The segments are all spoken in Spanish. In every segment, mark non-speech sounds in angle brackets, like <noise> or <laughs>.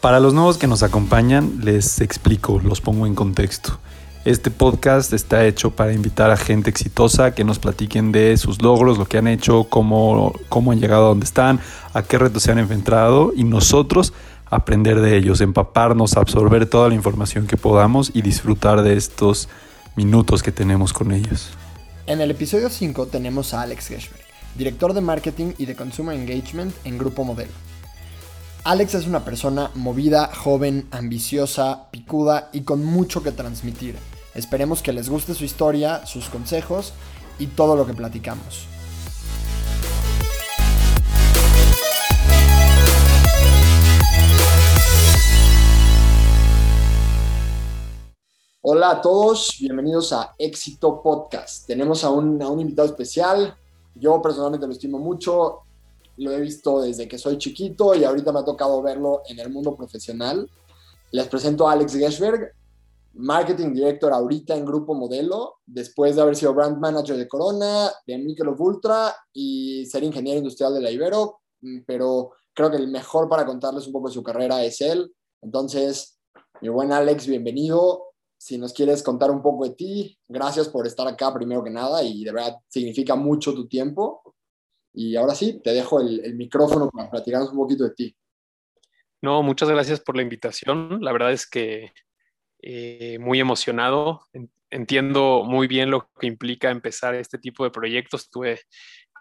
Para los nuevos que nos acompañan, les explico, los pongo en contexto. Este podcast está hecho para invitar a gente exitosa que nos platiquen de sus logros, lo que han hecho, cómo, cómo han llegado a donde están, a qué retos se han enfrentado y nosotros aprender de ellos, empaparnos, absorber toda la información que podamos y disfrutar de estos minutos que tenemos con ellos. En el episodio 5 tenemos a Alex Geschberg, director de marketing y de consumer engagement en Grupo Modelo. Alex es una persona movida, joven, ambiciosa, picuda y con mucho que transmitir. Esperemos que les guste su historia, sus consejos y todo lo que platicamos. Hola a todos, bienvenidos a Éxito Podcast. Tenemos a un, invitado especial. Yo personalmente lo estimo mucho lo he visto desde que soy chiquito y ahorita me ha tocado verlo en el mundo profesional. Les presento a Alex Geschberg, Marketing Director ahorita en Grupo Modelo, después de haber sido Brand Manager de Corona, de Michelob Ultra y ser ingeniero industrial de la Ibero, mm, pero creo que el mejor para contarles un poco de su carrera es él. Entonces, mi buen Alex, bienvenido. Si nos quieres contar un poco de ti, gracias por estar acá primero que nada y de verdad significa mucho tu tiempo. Y ahora sí, te dejo el, micrófono para platicarnos un poquito de ti. No, muchas gracias por la invitación. La verdad es que eh, muy emocionado. Entiendo muy bien lo que implica empezar este tipo de proyectos. Tuve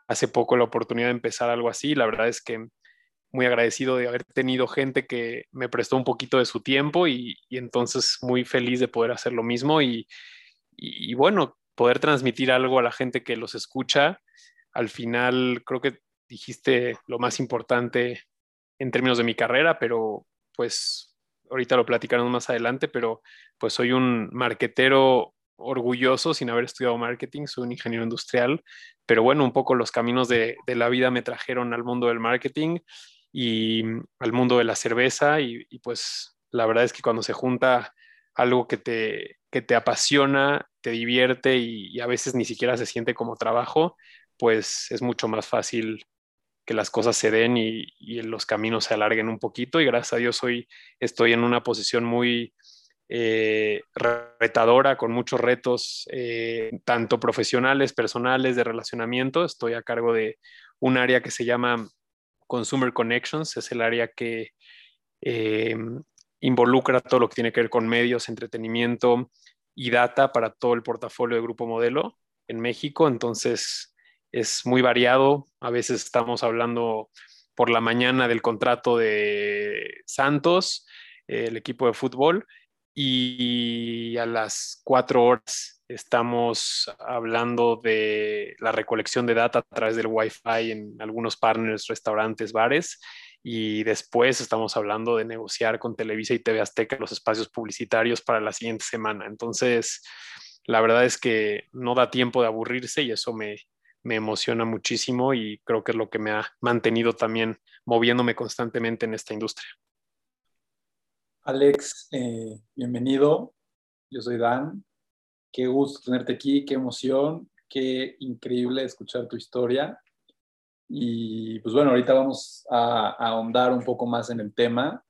hace poco la oportunidad de empezar algo así. La verdad es que muy agradecido de haber tenido gente que me prestó un poquito de su tiempo y, entonces muy feliz de poder hacer lo mismo y, y, bueno, poder transmitir algo a la gente que los escucha al final creo que dijiste lo más importante en términos de mi carrera, pero pues ahorita lo platicaremos más adelante, pero pues soy un marquetero orgulloso sin haber estudiado marketing, soy un ingeniero industrial, pero bueno, un poco los caminos de, la vida me trajeron al mundo del marketing y al mundo de la cerveza y, pues la verdad es que cuando se junta algo que te, que te apasiona, te divierte y, a veces ni siquiera se siente como trabajo, pues es mucho más fácil que las cosas se den y, los caminos se alarguen un poquito y gracias a Dios hoy estoy en una posición muy eh, retadora, con muchos retos, eh, tanto profesionales, personales, de relacionamiento. Estoy a cargo de un área que se llama Consumer Connections, es el área que eh, involucra todo lo que tiene que ver con medios, entretenimiento y data para todo el portafolio de Grupo Modelo en México. Entonces, es muy variado. A veces estamos hablando por la mañana del contrato de Santos, el equipo de fútbol, y a las cuatro horas estamos hablando de la recolección de data a través del Wi-Fi en algunos partners, restaurantes, bares. Y después estamos hablando de negociar con Televisa y TV Azteca los espacios publicitarios para la siguiente semana. Entonces, la verdad es que no da tiempo de aburrirse y eso me, me emociona muchísimo y creo que es lo que me ha mantenido también moviéndome constantemente en esta industria. Alex, eh, bienvenido. Yo soy Dan. Qué gusto tenerte aquí, qué emoción, qué increíble escuchar tu historia. Y pues bueno, ahorita vamos a, ahondar un poco más en el tema,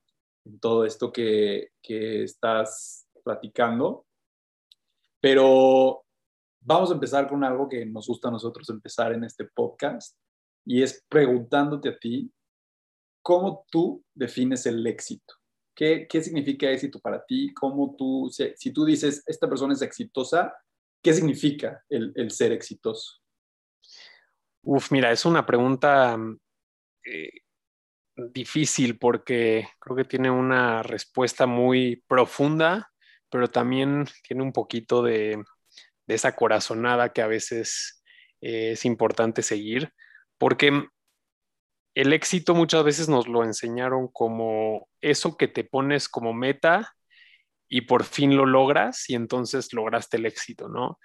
en todo esto que, que estás platicando. Pero Vamos a empezar con algo que nos gusta a nosotros empezar en este podcast y es preguntándote a ti, ¿cómo tú defines el éxito? ¿Qué, qué significa éxito para ti? ¿Cómo tú, si, tú dices, esta persona es exitosa, ¿qué significa el, el ser exitoso? Uf, mira, es una pregunta eh, difícil porque creo que tiene una respuesta muy profunda, pero también tiene un poquito de, de esa corazonada que a veces eh, es importante seguir, porque el éxito muchas veces nos lo enseñaron como eso que te pones como meta y por fin lo logras y entonces lograste el éxito, ¿no?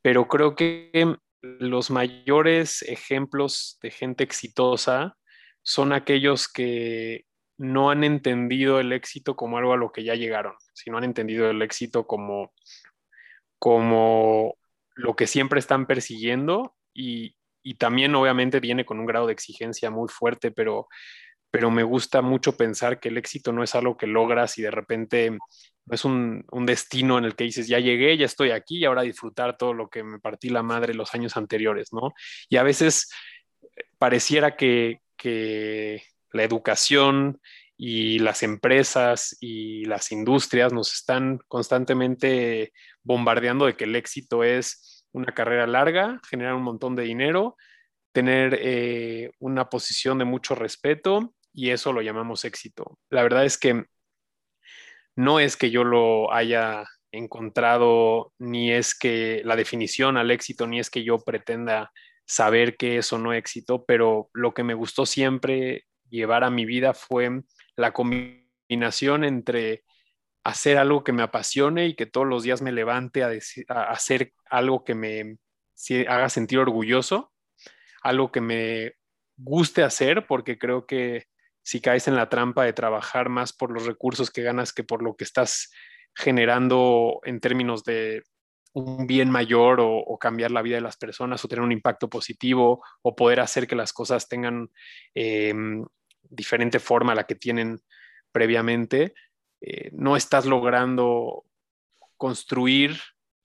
Pero creo que los mayores ejemplos de gente exitosa son aquellos que no han entendido el éxito como algo a lo que ya llegaron, sino han entendido el éxito como como lo que siempre están persiguiendo y, también obviamente viene con un grado de exigencia muy fuerte, pero, pero me gusta mucho pensar que el éxito no es algo que logras y de repente no es un, destino en el que dices, ya llegué, ya estoy aquí y ahora disfrutar todo lo que me partí la madre los años anteriores, ¿no? Y a veces eh, pareciera que, que la educación y las empresas y las industrias nos están constantemente bombardeando de que el éxito es una carrera larga, generar un montón de dinero, tener eh, una posición de mucho respeto y eso lo llamamos éxito. La verdad es que no es que yo lo haya encontrado, ni es que la definición al éxito, ni es que yo pretenda saber qué es o no éxito, pero lo que me gustó siempre llevar a mi vida fue la combinación entre hacer algo que me apasione y que todos los días me levante a, hacer algo que me haga sentir orgulloso, algo que me guste hacer, porque creo que si caes en la trampa de trabajar más por los recursos que ganas que por lo que estás generando en términos de un bien mayor o, cambiar la vida de las personas o tener un impacto positivo o poder hacer que las cosas tengan em, diferente forma a la que tienen previamente, eh, no estás logrando construir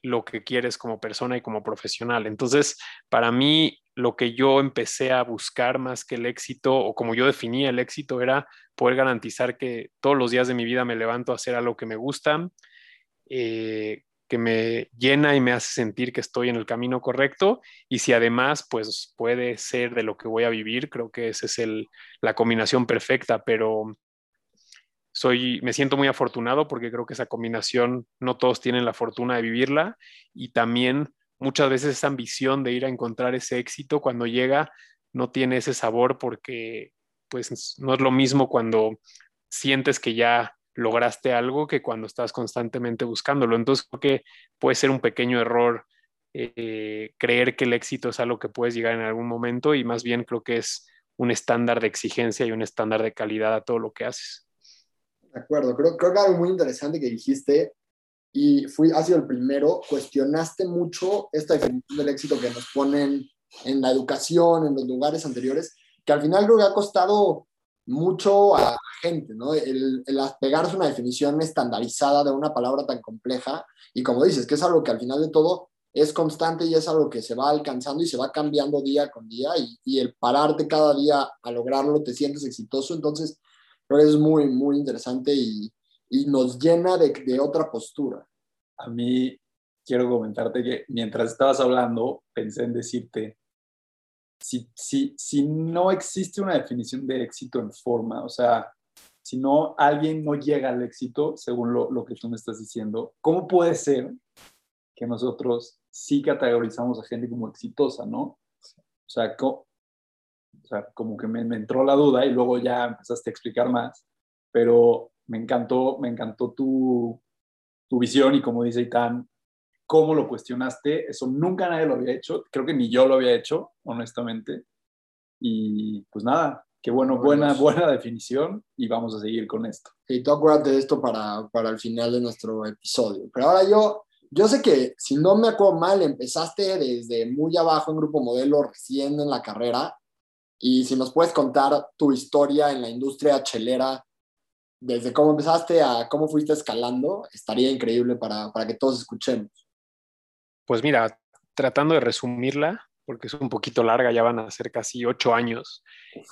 lo que quieres como persona y como profesional. Entonces, para mí, lo que yo empecé a buscar más que el éxito, o como yo definía el éxito, era poder garantizar que todos los días de mi vida me levanto a hacer algo que me gusta, eh, que me llena y me hace sentir que estoy en el camino correcto y si además pues puede ser de lo que voy a vivir, creo que esa es el, la combinación perfecta, pero soy, me siento muy afortunado porque creo que esa combinación no todos tienen la fortuna de vivirla y también muchas veces esa ambición de ir a encontrar ese éxito cuando llega no tiene ese sabor porque pues no es lo mismo cuando sientes que ya lograste algo que cuando estás constantemente buscándolo. Entonces creo que puede ser un pequeño error eh, creer que el éxito es algo que puedes llegar en algún momento y más bien creo que es un estándar de exigencia y un estándar de calidad a todo lo que haces. De acuerdo, creo, creo que algo muy interesante que dijiste y fui, ha sido el primero, cuestionaste mucho esta definición del éxito que nos ponen en la educación, en los lugares anteriores, que al final creo que ha costado mucho a gente, ¿no? El, el pegarse una definición estandarizada de una palabra tan compleja y como dices, que es algo que al final de todo es constante y es algo que se va alcanzando y se va cambiando día con día y, y el pararte cada día a lograrlo te sientes exitoso, entonces creo es muy, muy interesante y, y nos llena de, de otra postura. A mí quiero comentarte que mientras estabas hablando pensé en decirte si, si, si no existe una definición de éxito en forma, o sea, si no alguien no llega al éxito, según lo, lo que tú me estás diciendo, ¿cómo puede ser que nosotros sí categorizamos a gente como exitosa, ¿no? O sea, o sea como que me, me, entró la duda y luego ya empezaste a explicar más, pero me encantó, me encantó tu, tu visión y como dice Itán, cómo lo cuestionaste. Eso nunca nadie lo había hecho. Creo que ni yo lo había hecho, honestamente. Y pues nada, qué bueno, buena, <laughs> buena definición y vamos a seguir con esto. Y tú acuérdate de esto para, para el final de nuestro episodio. Pero ahora yo, yo sé que si no me acuerdo mal, empezaste desde muy abajo en Grupo Modelo, recién en la carrera. Y si nos puedes contar tu historia en la industria chelera, desde cómo empezaste a cómo fuiste escalando, estaría increíble para, para que todos escuchemos. Pues mira, tratando de resumirla, porque es un poquito larga, ya van a ser casi ocho años,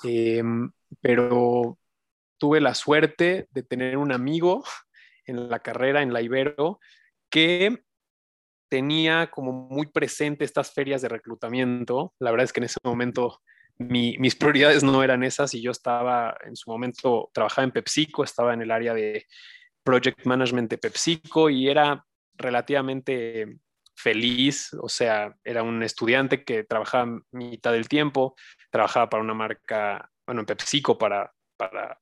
em, pero tuve la suerte de tener un amigo <laughs> en la carrera, en la Ibero, que tenía como muy presente estas ferias de reclutamiento. La verdad es que en ese momento mis prioridades no eran esas y yo estaba en su momento, trabajaba en PepsiCo, estaba en el área de Project Management de PepsiCo y era relativamente feliz, o sea, era un estudiante que trabajaba mitad del tiempo, trabajaba para una marca, bueno, en PepsiCo para, para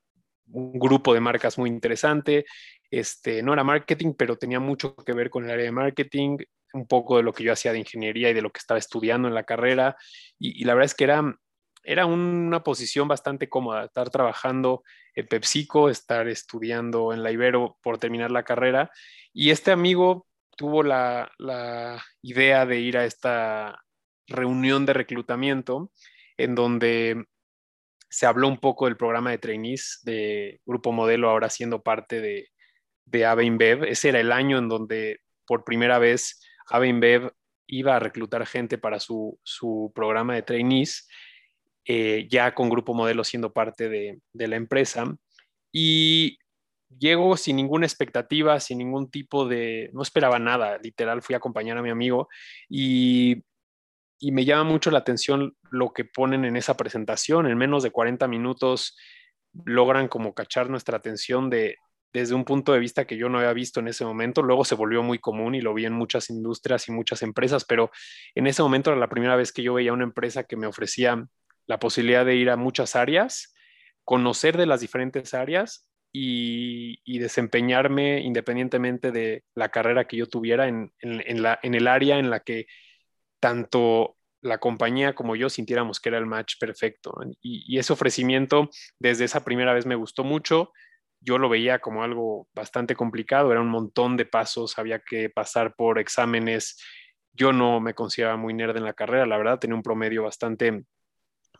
un grupo de marcas muy interesante. Este, no era marketing, pero tenía mucho que ver con el área de marketing, un poco de lo que yo hacía de ingeniería y de lo que estaba estudiando en la carrera. Y, la verdad es que era, era una posición bastante cómoda, estar trabajando en PepsiCo, estar estudiando en la Ibero por terminar la carrera. Y este amigo tuvo la, idea de ir a esta reunión de reclutamiento en donde se habló un poco del programa de trainees de Grupo Modelo, ahora siendo parte de, de Ave InBev. Ese era el año en donde por primera vez Ave InBev iba a reclutar gente para su, programa de trainees, eh, ya con Grupo Modelo siendo parte de, de la empresa. Y llego sin ninguna expectativa, sin ningún tipo de, no esperaba nada, literal fui a acompañar a mi amigo y y me llama mucho la atención lo que ponen en esa presentación. En menos de 40 minutos logran como cachar nuestra atención de, desde un punto de vista que yo no había visto en ese momento. Luego se volvió muy común y lo vi en muchas industrias y muchas empresas, pero en ese momento era la primera vez que yo veía una empresa que me ofrecía la posibilidad de ir a muchas áreas, conocer de las diferentes áreas y, desempeñarme independientemente de la carrera que yo tuviera en, la, en el área en la que tanto la compañía como yo sintiéramos que era el match perfecto. Y, ese ofrecimiento desde esa primera vez me gustó mucho. Yo lo veía como algo bastante complicado, era un montón de pasos, había que pasar por exámenes. Yo no me consideraba muy nerd en la carrera, la verdad, tenía un promedio bastante,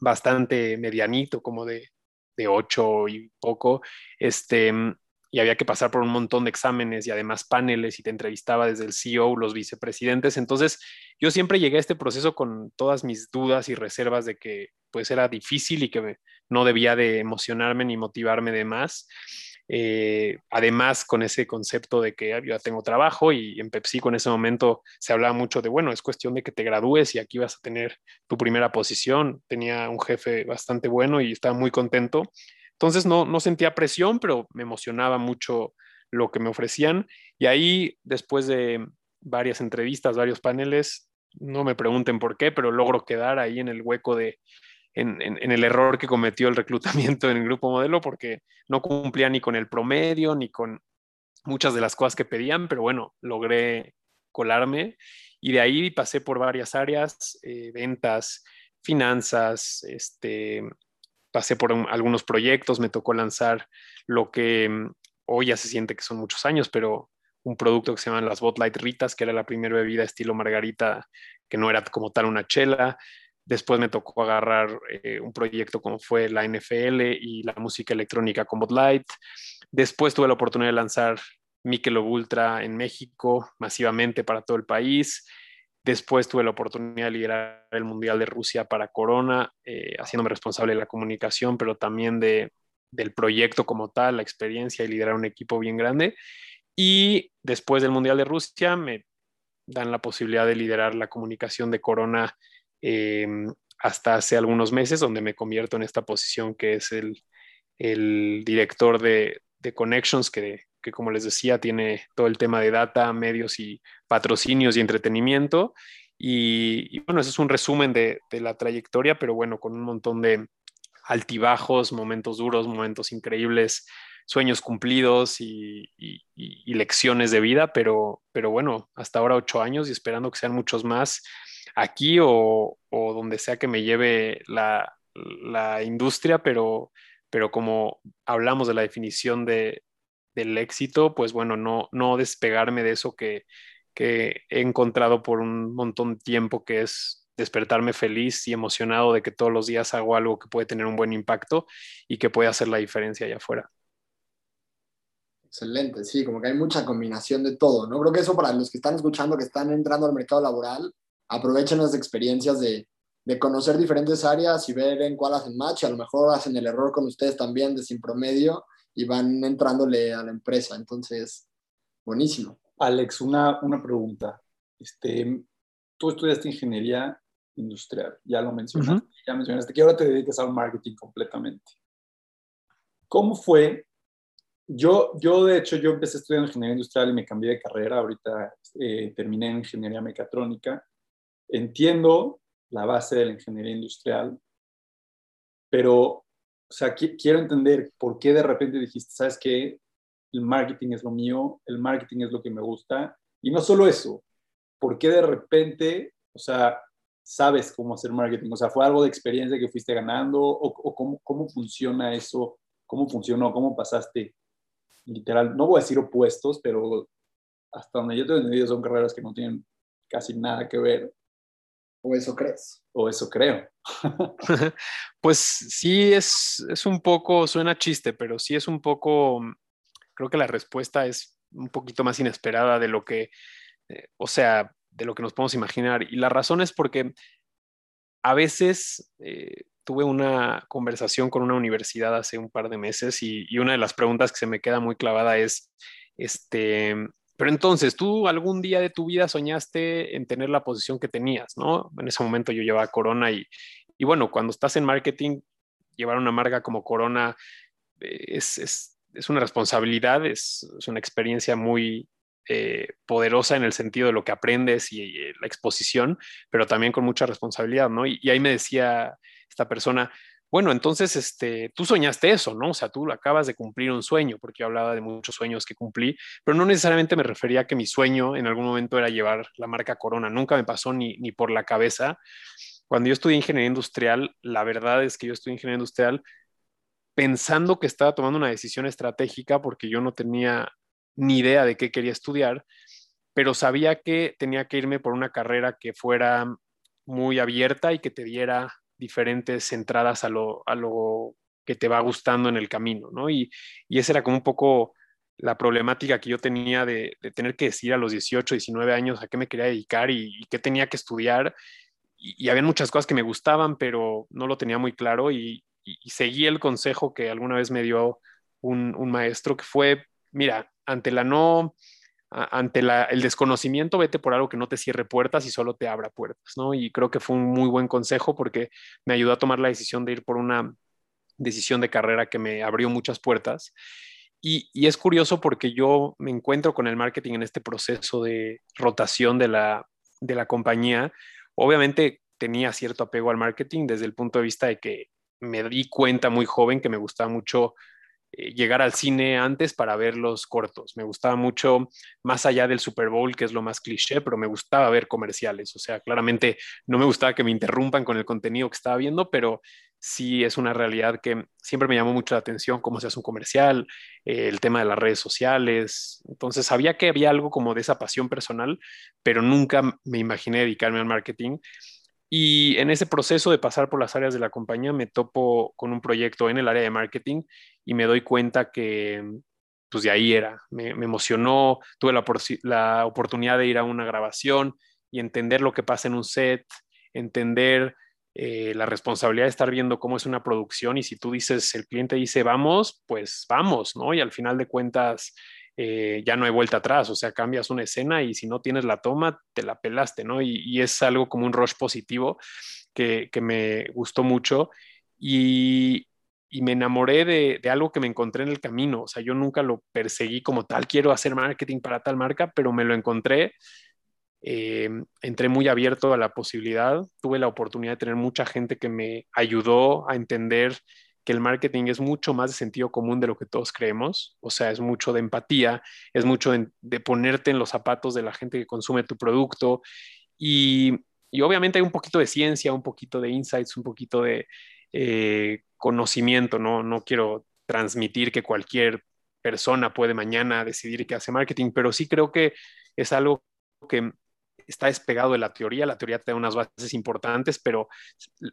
bastante medianito, como de, de 8 y poco. Este, y había que pasar por un montón de exámenes y además paneles y te entrevistaba desde el CEO, los vicepresidentes. Entonces, yo siempre llegué a este proceso con todas mis dudas y reservas de que pues era difícil y que no debía de emocionarme ni motivarme de más. Eh, además, con ese concepto de que yo ya tengo trabajo y en Pepsi con ese momento se hablaba mucho de, bueno, es cuestión de que te gradúes y aquí vas a tener tu primera posición. Tenía un jefe bastante bueno y estaba muy contento entonces no, no sentía presión, pero me emocionaba mucho lo que me ofrecían. Y ahí, después de varias entrevistas, varios paneles, no me pregunten por qué, pero logro quedar ahí en el hueco de, en, el error que cometió el reclutamiento en el grupo modelo, porque no cumplía ni con el promedio, ni con muchas de las cosas que pedían, pero bueno, logré colarme y de ahí pasé por varias áreas, eh, ventas, finanzas, este, pasé por algunos proyectos, me tocó lanzar lo que mm, hoy ya se siente que son muchos años, pero un producto que se llama las Bot Light Ritas, que era la primera bebida estilo margarita, que no era como tal una chela. Después me tocó agarrar eh, un proyecto como fue la NFL y la música electrónica con Bot Light. Después tuve la oportunidad de lanzar Michelob Ultra en México masivamente para todo el país. Después tuve la oportunidad de liderar el Mundial de Rusia para Corona, eh, haciéndome responsable de la comunicación, pero también de, del proyecto como tal, la experiencia y liderar un equipo bien grande. Y después del Mundial de Rusia me dan la posibilidad de liderar la comunicación de Corona em, hasta hace algunos meses, donde me convierto en esta posición que es el, el director de, de Connections, que que como les decía tiene todo el tema de data, medios y patrocinios y entretenimiento. Y, bueno, eso es un resumen de, la trayectoria, pero bueno, con un montón de altibajos, momentos duros, momentos increíbles, sueños cumplidos y, lecciones de vida, pero, pero bueno, hasta ahora ocho años y esperando que sean muchos más aquí o, donde sea que me lleve la, la industria, pero, pero como hablamos de la definición de, del éxito, pues bueno, no, no despegarme de eso que, que he encontrado por un montón de tiempo, que es despertarme feliz y emocionado de que todos los días hago algo que puede tener un buen impacto y que puede hacer la diferencia allá afuera. Excelente, sí, como que hay mucha combinación de todo, ¿no? Creo que eso para los que están escuchando, que están entrando al mercado laboral, aprovechen las experiencias de, de conocer diferentes áreas y ver en cuál hacen match, a lo mejor hacen el error con ustedes también de sin promedio y van entrándole a la empresa. Entonces, buenísimo. Alex, una, una pregunta. Este, tú estudiaste ingeniería industrial, ya lo mencionaste, ya mencionaste que ahora te dedicas al marketing completamente. ¿Cómo fue? Yo, yo, de hecho, yo empecé estudiando ingeniería industrial y me cambié de carrera. Ahorita eh, terminé en ingeniería mecatrónica. Entiendo la base de la ingeniería industrial, pero o sea, quiero entender por qué de repente dijiste, ¿sabes qué? El marketing es lo mío, el marketing es lo que me gusta. Y no solo eso, ¿por qué de repente, o sea, sabes cómo hacer marketing? O sea, ¿fue algo de experiencia que fuiste ganando? ¿O, cómo, cómo, funciona eso? ¿Cómo funcionó? ¿Cómo pasaste? Literal, no voy a decir opuestos, pero hasta donde yo te he entendido son carreras que no tienen casi nada que ver. ¿O eso crees? O eso creo. <laughs> pues sí, es, es un poco, suena chiste, pero sí es un poco, creo que la respuesta es un poquito más inesperada de lo que, eh, o sea, de lo que nos podemos imaginar. Y la razón es porque a veces eh, tuve una conversación con una universidad hace un par de meses y, y, una de las preguntas que se me queda muy clavada es, este, pero entonces, tú algún día de tu vida soñaste en tener la posición que tenías, ¿no? En ese momento yo llevaba Corona y, y bueno, cuando estás en marketing, llevar una marca como Corona eh, es, es, es una responsabilidad, es, es, una experiencia muy eh, poderosa en el sentido de lo que aprendes y, la exposición, pero también con mucha responsabilidad, ¿no? Y ahí me decía esta persona, bueno, entonces, este, tú soñaste eso, ¿no? O sea, tú acabas de cumplir un sueño, porque yo hablaba de muchos sueños que cumplí, pero no necesariamente me refería a que mi sueño en algún momento era llevar la marca Corona. Nunca me pasó ni, ni por la cabeza. Cuando yo estudié ingeniería industrial, la verdad es que yo estudié ingeniería industrial pensando que estaba tomando una decisión estratégica porque yo no tenía ni idea de qué quería estudiar, pero sabía que tenía que irme por una carrera que fuera muy abierta y que te diera diferentes entradas a lo, a lo que te va gustando en el camino, ¿no? Y, y esa era como un poco la problemática que yo tenía de, de, tener que decir a los 18, 19 años a qué me quería dedicar y, y qué tenía que estudiar. Y, había muchas cosas que me gustaban, pero no lo tenía muy claro y, y seguí el consejo que alguna vez me dio un, un maestro, que fue, mira, ante la no ante el desconocimiento, vete por algo que no te cierre puertas y solo te abra puertas, ¿no? Y creo que fue un muy buen consejo porque me ayudó a tomar la decisión de ir por una decisión de carrera que me abrió muchas puertas. Y, y, es curioso porque yo me encuentro con el marketing en este proceso de rotación de la, de la compañía. Obviamente tenía cierto apego al marketing desde el punto de vista de que me di cuenta muy joven que me gustaba mucho llegar al cine antes para ver los cortos. Me gustaba mucho, más allá del Super Bowl, que es lo más cliché, pero me gustaba ver comerciales. O sea, claramente no me gustaba que me interrumpan con el contenido que estaba viendo, pero sí es una realidad que siempre me llamó mucho la atención cómo se hace un comercial, eh, el tema de las redes sociales. Entonces sabía que había algo como de esa pasión personal, pero nunca me imaginé dedicarme al marketing. Y en ese proceso de pasar por las áreas de la compañía me topo con un proyecto en el área de marketing y me doy cuenta que pues de ahí era. Me, emocionó, tuve la, la, oportunidad de ir a una grabación y entender lo que pasa en un set, entender eh, la responsabilidad de estar viendo cómo es una producción y si tú dices, el cliente dice vamos, pues vamos, ¿no? Y al final de cuentas eh, ya no hay vuelta atrás, o sea, cambias una escena y si no tienes la toma, te la pelaste, ¿no? Y, es algo como un rush positivo que, que me gustó mucho y, y me enamoré de, de, algo que me encontré en el camino, o sea, yo nunca lo perseguí como tal, quiero hacer marketing para tal marca, pero me lo encontré. Eh, entré muy abierto a la posibilidad, tuve la oportunidad de tener mucha gente que me ayudó a entender que el marketing es mucho más de sentido común de lo que todos creemos, o sea, es mucho de empatía, es mucho de, ponerte en los zapatos de la gente que consume tu producto y, y, obviamente hay un poquito de ciencia, un poquito de insights, un poquito de eh, conocimiento, ¿no? No quiero transmitir que cualquier persona puede mañana decidir que hace marketing, pero sí creo que es algo que está despegado de la teoría, la teoría te da unas bases importantes, pero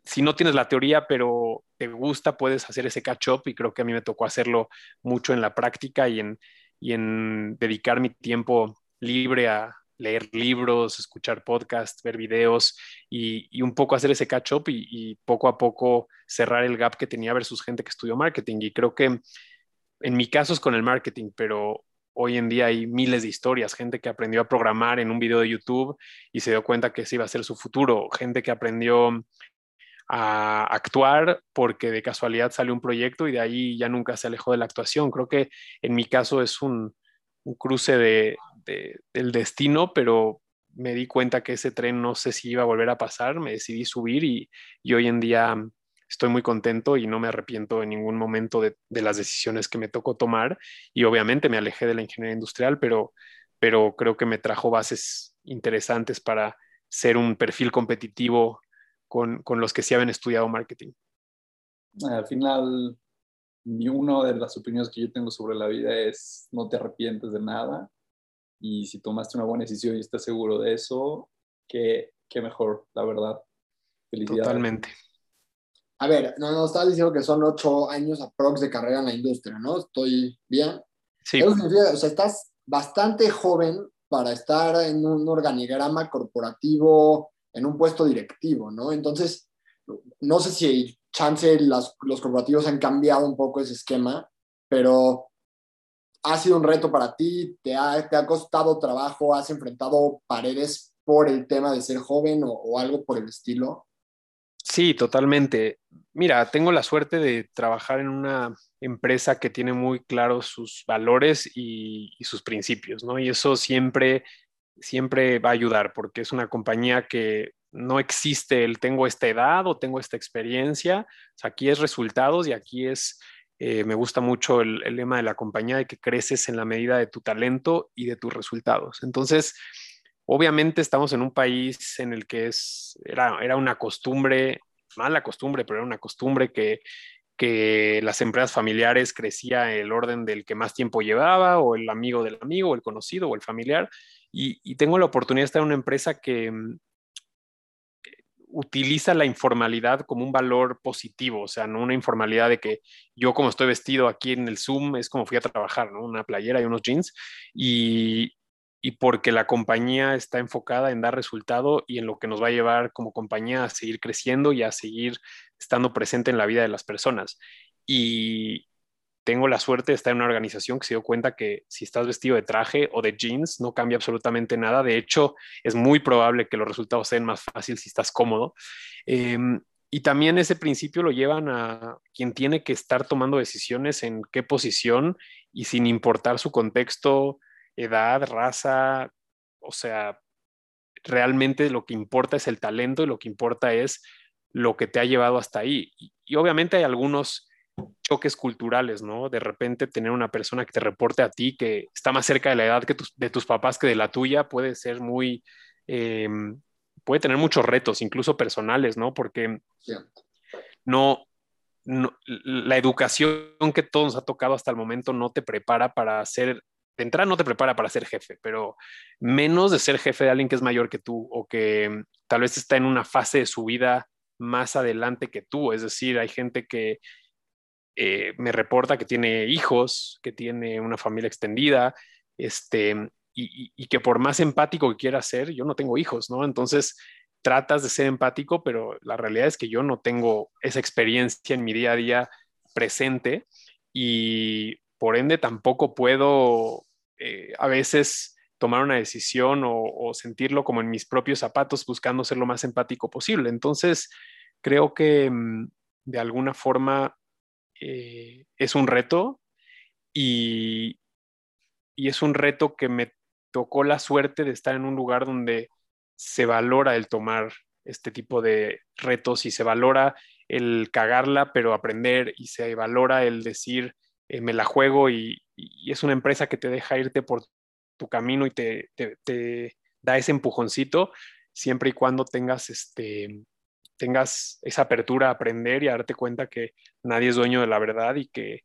si no tienes la teoría, pero te gusta, puedes hacer ese catch-up y creo que a mí me tocó hacerlo mucho en la práctica y en, y en dedicar mi tiempo libre a leer libros, escuchar podcasts, ver videos y, un poco hacer ese catch-up y, y poco a poco cerrar el gap que tenía versus gente que estudió marketing. Y creo que en mi caso es con el marketing, pero hoy en día hay miles de historias, gente que aprendió a programar en un video de YouTube y se dio cuenta que ese iba a ser su futuro, gente que aprendió a actuar porque de casualidad salió un proyecto y de ahí ya nunca se alejó de la actuación. Creo que en mi caso es un, un cruce de, de, del destino, pero me di cuenta que ese tren no sé si iba a volver a pasar, me decidí subir y, y hoy en día estoy muy contento y no me arrepiento en ningún momento de, de, las decisiones que me tocó tomar y obviamente me alejé de la ingeniería industrial, pero, pero creo que me trajo bases interesantes para ser un perfil competitivo con, con los que sí habían estudiado marketing. Al final, ni una de las opiniones que yo tengo sobre la vida es no te arrepientes de nada y si tomaste una buena decisión y estás seguro de eso, qué qué mejor, la verdad. Felicidades. Totalmente. A ver, no, no, estás diciendo que son ocho años aprox de carrera en la industria, ¿no? ¿Estoy bien? Sí. o sea, estás bastante joven para estar en un organigrama corporativo, en un puesto directivo, ¿no? Entonces, no sé si chance las, los corporativos han cambiado un poco ese esquema, pero ha sido un reto para ti, te ha, te ha costado trabajo, has enfrentado paredes por el tema de ser joven o, o algo por el estilo. Sí, totalmente. Mira, tengo la suerte de trabajar en una empresa que tiene muy claros sus valores y, sus principios, ¿no? Y eso siempre, siempre va a ayudar porque es una compañía que no existe el tengo esta edad o tengo esta experiencia. O sea, aquí es resultados y aquí es, eh, me gusta mucho el, el lema de la compañía de que creces en la medida de tu talento y de tus resultados. Entonces, Obviamente estamos en un país en el que es, era, era una costumbre, mala costumbre, pero era una costumbre que, que las empresas familiares crecía el orden del que más tiempo llevaba, o el amigo del amigo, o el conocido, o el familiar. Y, y tengo la oportunidad de estar en una empresa que mm, utiliza la informalidad como un valor positivo, o sea, no una informalidad de que yo como estoy vestido aquí en el Zoom es como fui a trabajar, ¿no? Una playera y unos jeans. Y, y porque la compañía está enfocada en dar resultado y en lo que nos va a llevar como compañía a seguir creciendo y a seguir estando presente en la vida de las personas. Y tengo la suerte de estar en una organización que se dio cuenta que si estás vestido de traje o de jeans no cambia absolutamente nada. De hecho, es muy probable que los resultados sean más fáciles si estás cómodo. Eh, y también ese principio lo llevan a quien tiene que estar tomando decisiones en qué posición y sin importar su contexto, edad, raza, o sea, realmente lo que importa es el talento y lo que importa es lo que te ha llevado hasta ahí. Y, y, obviamente hay algunos choques culturales, ¿no? De repente tener una persona que te reporte a ti que está más cerca de la edad que de tus papás que de la tuya puede ser muy, eh, puede tener muchos retos, incluso personales, ¿no? Porque no, no, la educación que todos nos ha tocado hasta el momento no te prepara para ser de entrada no te prepara para ser jefe, pero menos de ser jefe de alguien que es mayor que tú o que mm, tal vez está en una fase de su vida más adelante que tú. Es decir, hay gente que eh, me reporta que tiene hijos, que tiene una familia extendida, este, y, y, que por más empático que quiera ser, yo no tengo hijos, ¿no? Entonces tratas de ser empático, pero la realidad es que yo no tengo esa experiencia en mi día a día presente y por ende tampoco puedo eh, a veces tomar una decisión o, sentirlo como en mis propios zapatos buscando ser lo más empático posible. Entonces, creo que mm, de alguna forma eh, es un reto y, y es un reto que me tocó la suerte de estar en un lugar donde se valora el tomar este tipo de retos y se valora el cagarla, pero aprender y se valora el decir, eh, me la juego y, es una empresa que te deja irte por tu camino y te, te, te, da ese empujoncito siempre y cuando tengas, este, tengas esa apertura a aprender y a darte cuenta que nadie es dueño de la verdad y que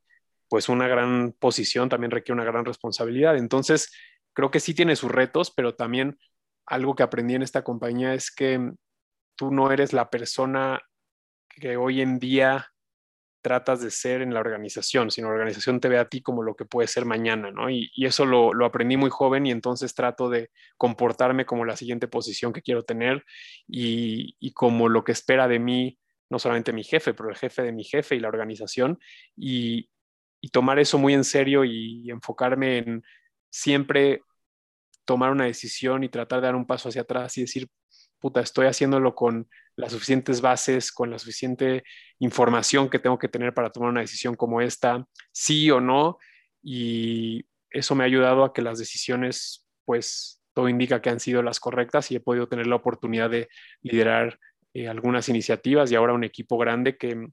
pues una gran posición también requiere una gran responsabilidad. Entonces, creo que sí tiene sus retos, pero también algo que aprendí en esta compañía es que tú no eres la persona que hoy en día tratas de ser en la organización, sino la organización te ve a ti como lo que puede ser mañana, ¿no? Y, y eso lo, lo, aprendí muy joven y entonces trato de comportarme como la siguiente posición que quiero tener y, y, como lo que espera de mí, no solamente mi jefe, pero el jefe de mi jefe y la organización, y, y tomar eso muy en serio y enfocarme en siempre tomar una decisión y tratar de dar un paso hacia atrás y decir, puta, estoy haciéndolo con las suficientes bases, con la suficiente información que tengo que tener para tomar una decisión como esta, sí o no, y eso me ha ayudado a que las decisiones, pues, todo indica que han sido las correctas y he podido tener la oportunidad de liderar eh, algunas iniciativas y ahora un equipo grande que,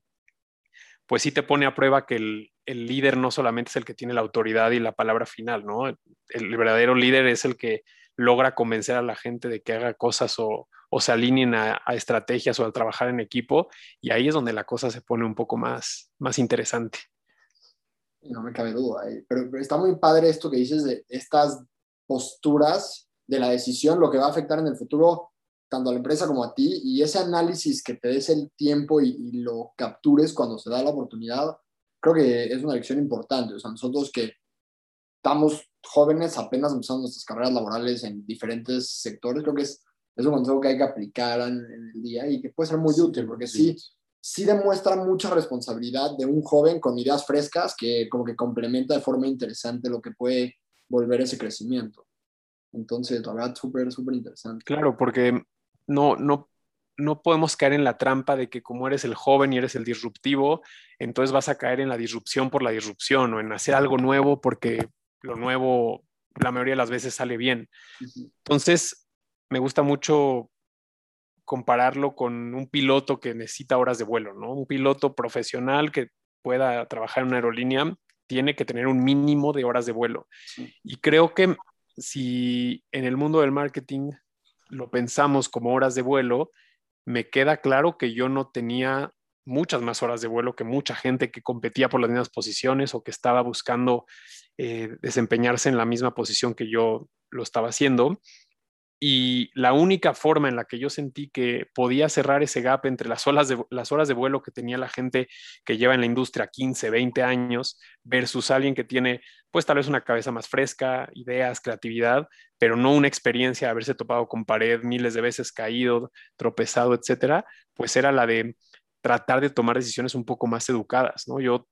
pues, sí te pone a prueba que el, el, líder no solamente es el que tiene la autoridad y la palabra final, ¿no? El, el verdadero líder es el que logra convencer a la gente de que haga cosas o, o se alineen a, a, estrategias o al trabajar en equipo y ahí es donde la cosa se pone un poco más, más interesante. No me cabe duda, eh. pero, pero, está muy padre esto que dices de estas posturas de la decisión, lo que va a afectar en el futuro tanto a la empresa como a ti, y ese análisis que te des el tiempo y, y lo captures cuando se da la oportunidad, creo que es una lección importante. O sea, nosotros que estamos jóvenes, apenas empezando nuestras carreras laborales en diferentes sectores, creo que es, es un consejo que hay que aplicar en, en el día y que puede ser muy útil, porque sí, sí demuestra mucha responsabilidad de un joven con ideas frescas que como que complementa de forma interesante lo que puede volver ese crecimiento. Entonces, la verdad, súper, súper interesante. Claro, porque no, no, no podemos caer en la trampa de que como eres el joven y eres el disruptivo, entonces vas a caer en la disrupción por la disrupción o en hacer algo nuevo porque lo nuevo la mayoría de las veces sale bien. Entonces, me gusta mucho compararlo con un piloto que necesita horas de vuelo, ¿no? Un piloto profesional que pueda trabajar en una aerolínea tiene que tener un mínimo de horas de vuelo. Y creo que si en el mundo del marketing lo pensamos como horas de vuelo, me queda claro que yo no tenía muchas más horas de vuelo que mucha gente que competía por las mismas posiciones o que estaba buscando eh, desempeñarse en la misma posición que yo lo estaba haciendo. Y la única forma en la que yo sentí que podía cerrar ese gap entre las, horas de, las horas de vuelo que tenía la gente que lleva en la industria 15, 20 años versus alguien que tiene pues tal vez una cabeza más fresca, ideas, creatividad, pero no una experiencia de haberse topado con pared miles de veces, caído, tropezado, etcétera, pues era la de tratar de tomar decisiones un poco más educadas, ¿no? Yo,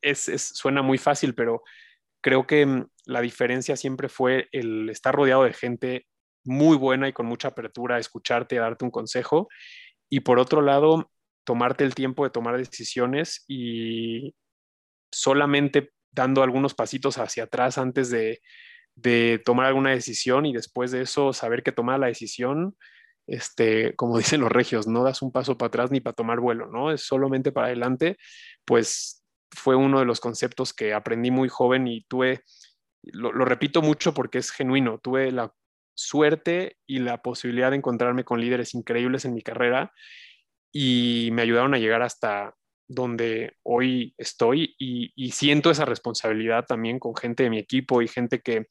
es, suena muy fácil, pero creo que mm, la diferencia siempre fue el estar rodeado de gente muy buena y con mucha apertura a escucharte, a darte un consejo. Y por otro lado, tomarte el tiempo de tomar decisiones y solamente dando algunos pasitos hacia atrás antes de, tomar alguna decisión y después de eso saber que tomar la decisión, este, como <laughs> dicen los regios, no das un paso para atrás ni para tomar vuelo, ¿no? Es solamente para adelante, pues fue uno de los conceptos que aprendí muy joven y tuve, lo, repito mucho porque es genuino, tuve la suerte y la posibilidad de encontrarme con líderes increíbles en mi carrera y me ayudaron a llegar hasta donde hoy estoy y, siento esa responsabilidad también con gente de mi equipo y gente que,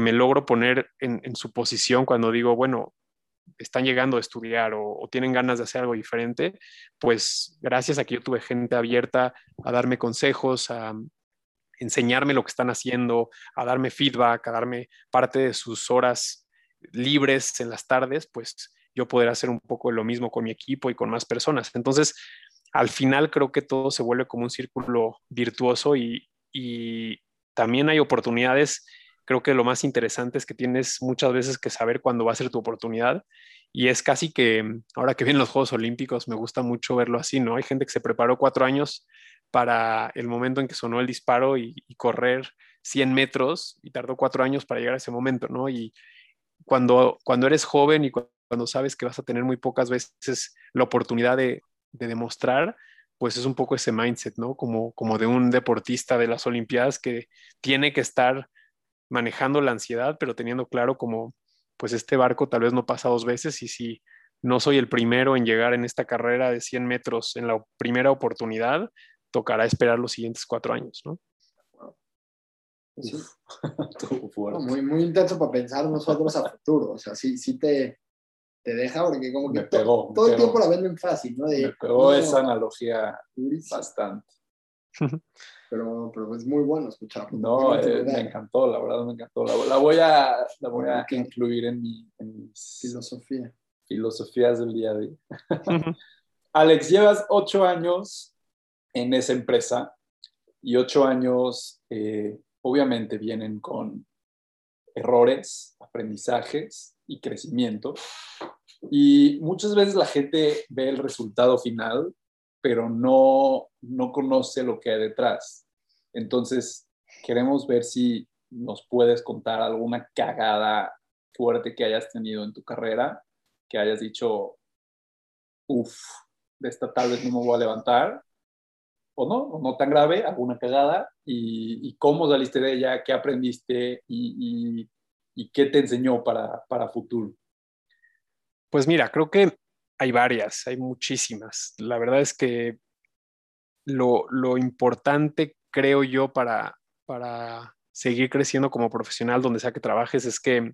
me logro poner en, su posición cuando digo, bueno, están llegando a estudiar o, tienen ganas de hacer algo diferente, pues gracias a que yo tuve gente abierta a darme consejos, a, enseñarme lo que están haciendo, a darme feedback, a darme parte de sus horas libres en las tardes, pues yo poder hacer un poco lo mismo con mi equipo y con más personas. Entonces, al final creo que todo se vuelve como un círculo virtuoso y, también hay oportunidades. Creo que lo más interesante es que tienes muchas veces que saber cuándo va a ser tu oportunidad y es casi que ahora que vienen los Juegos Olímpicos me gusta mucho verlo así, ¿no? Hay gente que se preparó cuatro años para el momento en que sonó el disparo y, y correr 100 metros y tardó cuatro años para llegar a ese momento, ¿no? Y, cuando, cuando eres joven y cuando sabes que vas a tener muy pocas veces la oportunidad de, demostrar, pues es un poco ese mindset, ¿no? Como, como de un deportista de las Olimpiadas que tiene que estar manejando la ansiedad, pero teniendo claro como, pues este barco tal vez no pasa dos veces y si no soy el primero en llegar en esta carrera de 100 metros en la primera oportunidad, tocará esperar los siguientes cuatro años, ¿no? <laughs> muy, muy intenso para pensar nosotros a futuro. O sea, sí, sí te, te deja porque como que todo el tiempo la venden fácil, ¿no? me pegó esa analogía bastante. <laughs> Pero, pero es muy bueno escucharlo. No, eh, me encantó, la verdad me encantó. La, voy a, la voy a incluir en mi filosofía. Filosofías del día a <laughs> día. Alex, llevas ocho años en esa empresa y ocho años eh, obviamente vienen con errores, aprendizajes y crecimiento. Y muchas veces la gente ve el resultado final, pero no, no conoce lo que hay detrás. Entonces, queremos ver si nos puedes contar alguna cagada fuerte que hayas tenido en tu carrera, que hayas dicho, uff, de esta tal vez no me voy a levantar, o no, no tan grave, alguna cagada, y, cómo saliste de ella, qué aprendiste y, qué te enseñó para, para futuro. Pues mira, creo que hay varias, hay muchísimas. La verdad es que lo, lo importante, creo yo, para, para seguir creciendo como profesional donde sea que trabajes es que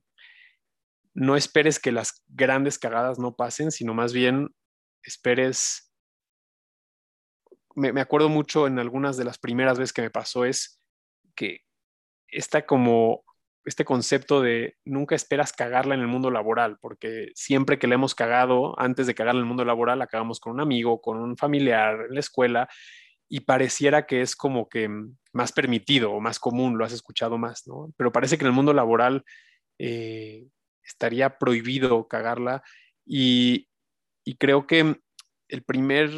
no esperes que las grandes cagadas no pasen, sino más bien esperes... Me, me acuerdo mucho en algunas de las primeras veces que me pasó es que está como este concepto de nunca esperas cagarla en el mundo laboral, porque siempre que le hemos cagado, antes de cagarla en el mundo laboral, acabamos con un amigo, con un familiar en la escuela, y pareciera que es como que más permitido o más común, lo has escuchado más, ¿no? Pero parece que en el mundo laboral eh, estaría prohibido cagarla y, creo que el primer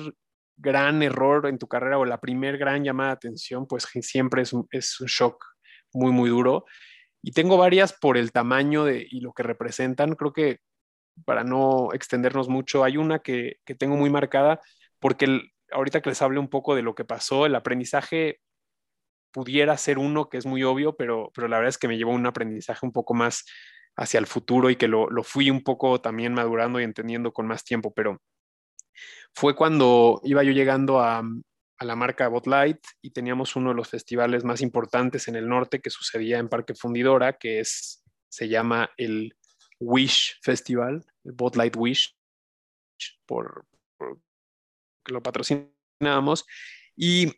gran error en tu carrera o la primer gran llamada de atención, pues siempre es un, es un shock muy, muy duro. Y tengo varias por el tamaño de, y lo que representan. Creo que para no extendernos mucho, hay una que, que tengo muy marcada porque ahorita que les hable un poco de lo que pasó, el aprendizaje pudiera ser uno que es muy obvio, pero, pero la verdad es que me llevó un aprendizaje un poco más hacia el futuro y que lo, lo fui un poco también madurando y entendiendo con más tiempo, pero fue cuando iba yo llegando a, a la marca Botlight y teníamos uno de los festivales más importantes en el norte que sucedía en Parque Fundidora, que es, se llama el Wish Festival, el Botlight Wish, por, que lo patrocinábamos. Y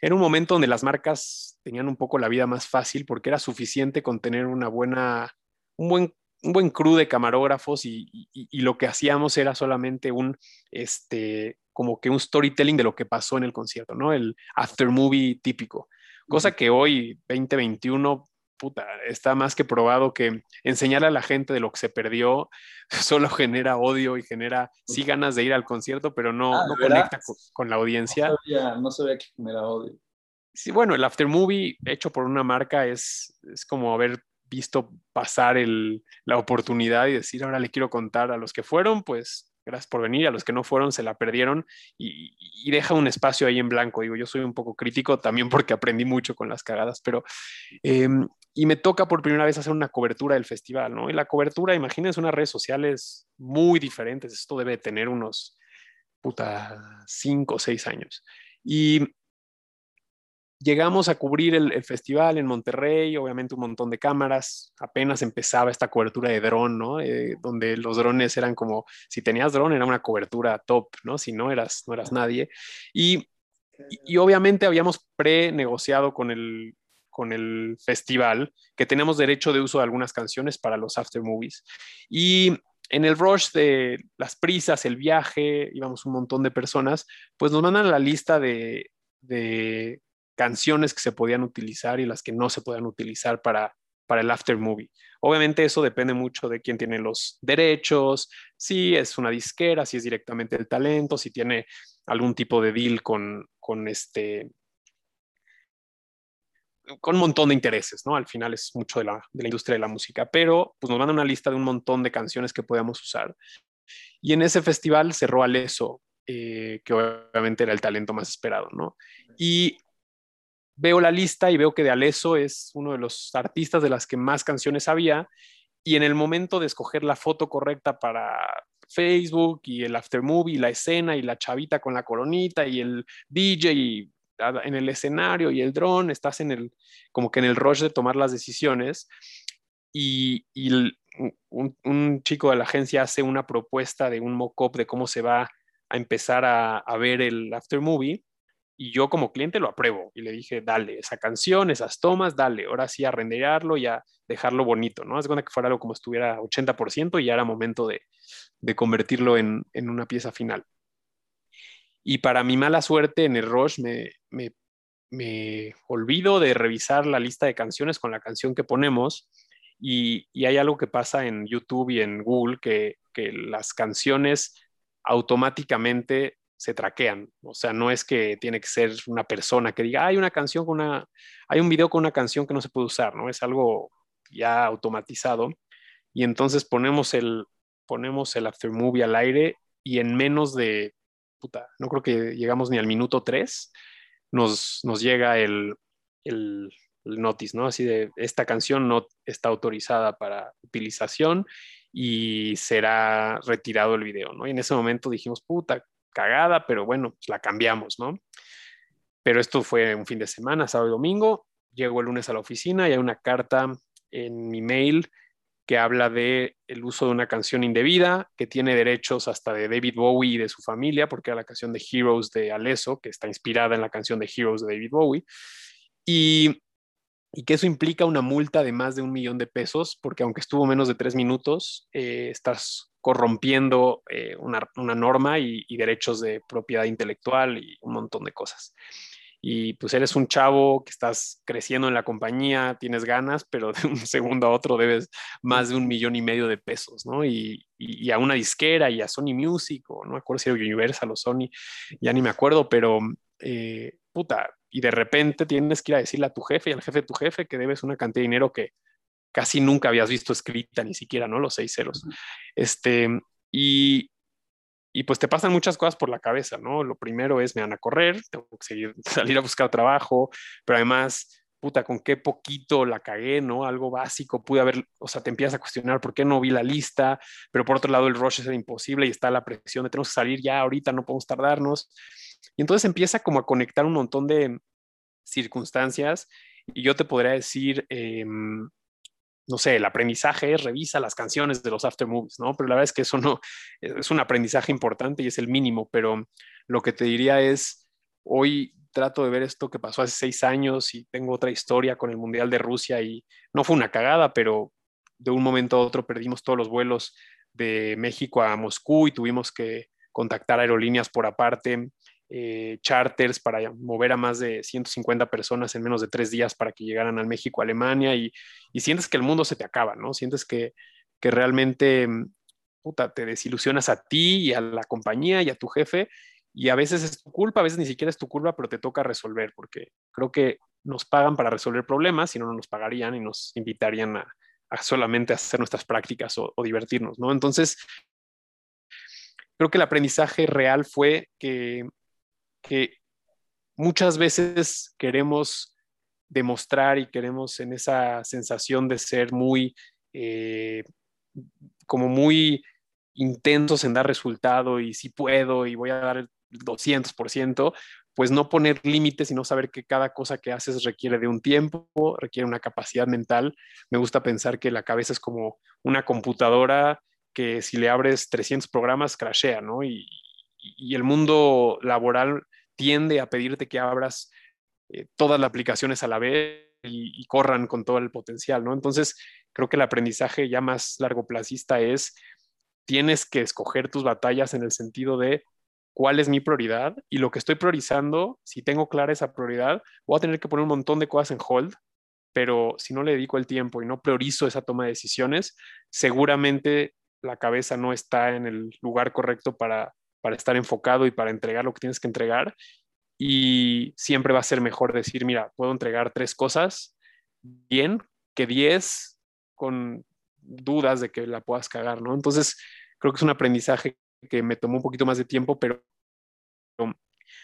era un momento donde las marcas tenían un poco la vida más fácil porque era suficiente con tener una buena, un buen un buen crew de camarógrafos y, lo que hacíamos era solamente un, este, como que un storytelling de lo que pasó en el concierto, ¿no? El after movie típico. Cosa que hoy, 2021, puta, está más que probado que enseñarle a la gente de lo que se perdió <laughs> solo genera odio y genera sí ganas de ir al concierto, pero no, ah, conecta con, la audiencia. No sabía, no sabía que genera odio. Sí, bueno, el after movie hecho por una marca es, es como haber visto pasar la oportunidad y decir, ahora le quiero contar a los que fueron, pues gracias por venir, a los que no fueron se la perdieron y, deja un espacio ahí en blanco. Digo, yo soy un poco crítico también porque aprendí mucho con las cagadas, pero... Em, y me toca por primera vez hacer una cobertura del festival, ¿no? Y la cobertura, imagínense unas redes sociales muy diferentes, esto debe tener unos, puta, cinco o seis años. Y llegamos a cubrir el, festival en Monterrey, obviamente un montón de cámaras, apenas empezaba esta cobertura de dron, ¿no? Eh, donde los drones eran como, si tenías dron era una cobertura top, ¿no? Si no eras, no eras nadie. Y, y, obviamente habíamos pre-negociado con el, con el festival que tenemos derecho de uso de algunas canciones para los after movies. Y en el rush de las prisas, el viaje, íbamos un montón de personas, pues nos mandan la lista de, de canciones que se podían utilizar y las que no se podían utilizar para, para el after movie. Obviamente eso depende mucho de quién tiene los derechos, si es una disquera, si es directamente el talento, si tiene algún tipo de deal con, con este con un montón de intereses, ¿no? Al final es mucho de la, industria de la música, pero pues nos mandan una lista de un montón de canciones que podíamos usar. Y en ese festival cerró Aleso, eh, que obviamente era el talento más esperado, ¿no? Y veo la lista y veo que de Aleso es uno de los artistas de las que más canciones había y en el momento de escoger la foto correcta para Facebook y el aftermovie, la escena y la chavita con la coronita y el DJ en el escenario y el dron, estás en el, como que en el rush de tomar las decisiones y, un, chico de la agencia hace una propuesta de un mock-up de cómo se va a empezar a, a ver el aftermovie y yo como cliente lo apruebo y le dije, dale, esa canción, esas tomas, dale, ahora sí a renderarlo y a dejarlo bonito, ¿no? Es cuenta que fuera algo como estuviera 80% y ya era momento de, convertirlo en, una pieza final. Y para mi mala suerte en el Rush me, me, olvido de revisar la lista de canciones con la canción que ponemos y, hay algo que pasa en YouTube y en Google que, que las canciones automáticamente se traquean. O sea, no es que tiene que ser una persona que diga, hay una canción con una, hay un video con una canción que no se puede usar, ¿no? Es algo ya automatizado. Y entonces ponemos el, ponemos el aftermovie al aire y en menos de, puta, no creo que llegamos ni al minuto tres, nos, nos llega el, el, el notice, ¿no? Así de, esta canción no está autorizada para utilización y será retirado el video, ¿no? Y en ese momento dijimos, puta, cagada, pero bueno, pues la cambiamos, ¿no? Pero esto fue un fin de semana, sábado y domingo. Llego el lunes a la oficina y hay una carta en mi mail que habla de el uso de una canción indebida, que tiene derechos hasta de David Bowie y de su familia, porque era la canción de Heroes de Alesso, que está inspirada en la canción de Heroes de David Bowie, y, que eso implica una multa de más de un millón de pesos, porque aunque estuvo menos de tres minutos, eh, estás corrompiendo eh, una, norma y, derechos de propiedad intelectual y un montón de cosas y pues eres un chavo que estás creciendo en la compañía, tienes ganas, pero de un segundo a otro debes más de un millón y medio de pesos, ¿no? Y, y, a una disquera y a Sony Music, o no me acuerdo si era Universal o Sony, ya ni me acuerdo, pero eh, puta, y de repente tienes que ir a decirle a tu jefe y al jefe de tu jefe que debes una cantidad de dinero que casi nunca habías visto escrita, ni siquiera, ¿no? Los seis ceros. Este, y, y pues te pasan muchas cosas por la cabeza, ¿no? Lo primero es, me van a correr, tengo que seguir, <laughs> salir a buscar trabajo, pero además, puta, con qué poquito la cagué, ¿no? Algo básico, pude haber, o sea, te empiezas a cuestionar por qué no vi la lista, pero por otro lado el rush es imposible y está la presión de tenemos que salir ya ahorita, no podemos tardarnos. Y entonces empieza como a conectar un montón de circunstancias y yo te podría decir, eh, no sé, el aprendizaje es revisa las canciones de los after movies, ¿no? Pero la verdad es que eso no es un aprendizaje importante y es el mínimo, pero lo que te diría es, hoy trato de ver esto que pasó hace seis años y tengo otra historia con el Mundial de Rusia y no fue una cagada, pero de un momento a otro perdimos todos los vuelos de México a Moscú y tuvimos que contactar aerolíneas por aparte eh, charters para mover a más de 150 personas en menos de tres días para que llegaran al México, Alemania, y, sientes que el mundo se te acaba, ¿no? Sientes que, que realmente mm, puta, te desilusionas a ti y a la compañía y a tu jefe, y a veces es tu culpa, a veces ni siquiera es tu culpa, pero te toca resolver, porque creo que nos pagan para resolver problemas, si no, no nos pagarían y nos invitarían a, solamente hacer nuestras prácticas o, o divertirnos, ¿no? Entonces, creo que el aprendizaje real fue que que muchas veces queremos demostrar y queremos en esa sensación de ser muy, eh, como muy intensos en dar resultado y si puedo y voy a dar el 200%, pues no poner límites y no saber que cada cosa que haces requiere de un tiempo, requiere una capacidad mental. Me gusta pensar que la cabeza es como una computadora que si le abres 300 programas, crashea, ¿no? Y, y el mundo laboral tiende a pedirte que abras eh, todas las aplicaciones a la vez y, corran con todo el potencial, ¿no? Entonces, creo que el aprendizaje ya más largoplacista es, tienes que escoger tus batallas en el sentido de cuál es mi prioridad y lo que estoy priorizando, si tengo clara esa prioridad, voy a tener que poner un montón de cosas en hold, pero si no le dedico el tiempo y no priorizo esa toma de decisiones, seguramente la cabeza no está en el lugar correcto para para estar enfocado y para entregar lo que tienes que entregar. Y siempre va a ser mejor decir, mira, puedo entregar tres cosas bien que diez con dudas de que la puedas cagar, ¿no? Entonces, creo que es un aprendizaje que me tomó un poquito más de tiempo, pero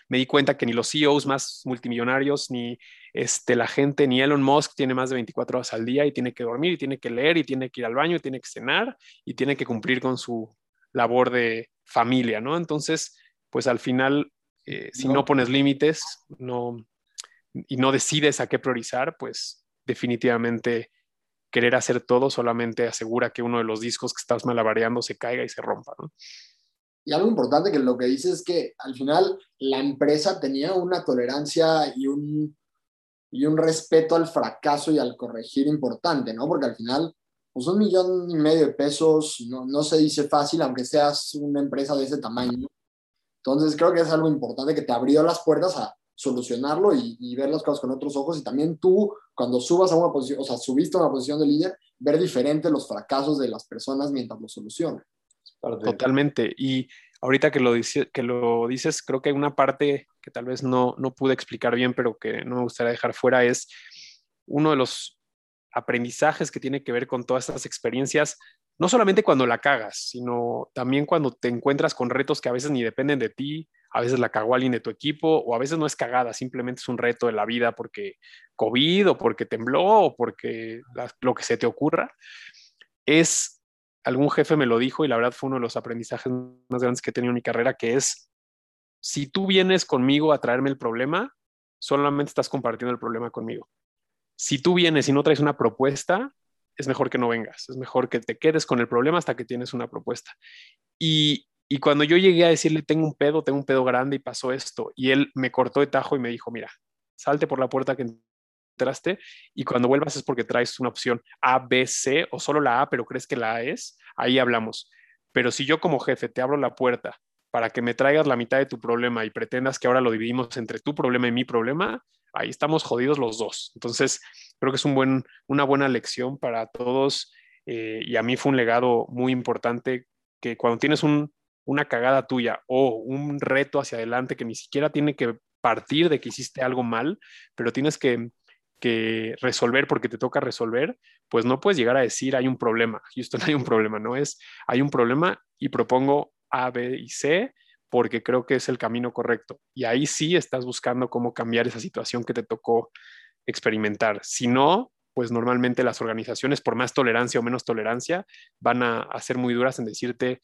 me di cuenta que ni los CEOs más multimillonarios, ni este, la gente, ni Elon Musk tiene más de 24 horas al día y tiene que dormir y tiene que leer y tiene que ir al baño y tiene que cenar y tiene que cumplir con su labor de familia, ¿no? Entonces, pues al final, eh, si no. pones límites no, y no decides a qué priorizar, pues definitivamente querer hacer todo solamente asegura que uno de los discos que estás malabareando se caiga y se rompa, ¿no? Y algo importante que lo que dices es que al final la empresa tenía una tolerancia y un, y un respeto al fracaso y al corregir importante, ¿no? Porque al final pues un millón y medio de pesos no, no, se dice fácil, aunque seas una empresa de ese tamaño. Entonces creo que es algo importante que te abrió las puertas a solucionarlo y, ver las cosas con otros ojos. Y también tú, cuando subas a una posición, o sea, subiste a una posición de líder, ver diferente los fracasos de las personas mientras lo solucionan. Totalmente. Y ahorita que lo, dice, que lo dices, creo que hay una parte que tal vez no, no pude explicar bien, pero que no me gustaría dejar fuera, es uno de los aprendizajes que tiene que ver con todas estas experiencias, no solamente cuando la cagas, sino también cuando te encuentras con retos que a veces ni dependen de ti, a veces la cagó alguien de tu equipo, o a veces no es cagada, simplemente es un reto de la vida porque COVID o porque tembló o porque lo que se te ocurra. Es, algún jefe me lo dijo y la verdad fue uno de los aprendizajes más grandes que he tenido en mi carrera, que es, si tú vienes conmigo a traerme el problema, solamente estás compartiendo el problema conmigo si tú vienes y no traes una propuesta, es mejor que no vengas, es mejor que te quedes con el problema hasta que tienes una propuesta. Y, cuando yo llegué a decirle, tengo un pedo, tengo un pedo grande y pasó esto, y él me cortó de tajo y me dijo, mira, salte por la puerta que entraste y cuando vuelvas es porque traes una opción A, B, C o solo la A, pero crees que la A es, ahí hablamos. Pero si yo como jefe te abro la puerta para que me traigas la mitad de tu problema y pretendas que ahora lo dividimos entre tu problema y mi problema, ahí estamos jodidos los dos. Entonces, creo que es una buena lección para todos eh, y a mí fue un legado muy importante que cuando tienes un, una cagada tuya o un reto hacia adelante que ni siquiera tiene que partir de que hiciste algo mal, pero tienes que, que resolver porque te toca resolver, pues no puedes llegar a decir hay un problema. Houston, <laughs> hay un problema, no es hay un problema y propongo A, B y C porque creo que es el camino correcto. Y ahí sí estás buscando cómo cambiar esa situación que te tocó experimentar. Si no, pues normalmente las organizaciones, por más tolerancia o menos tolerancia, van a, a ser muy duras en decirte,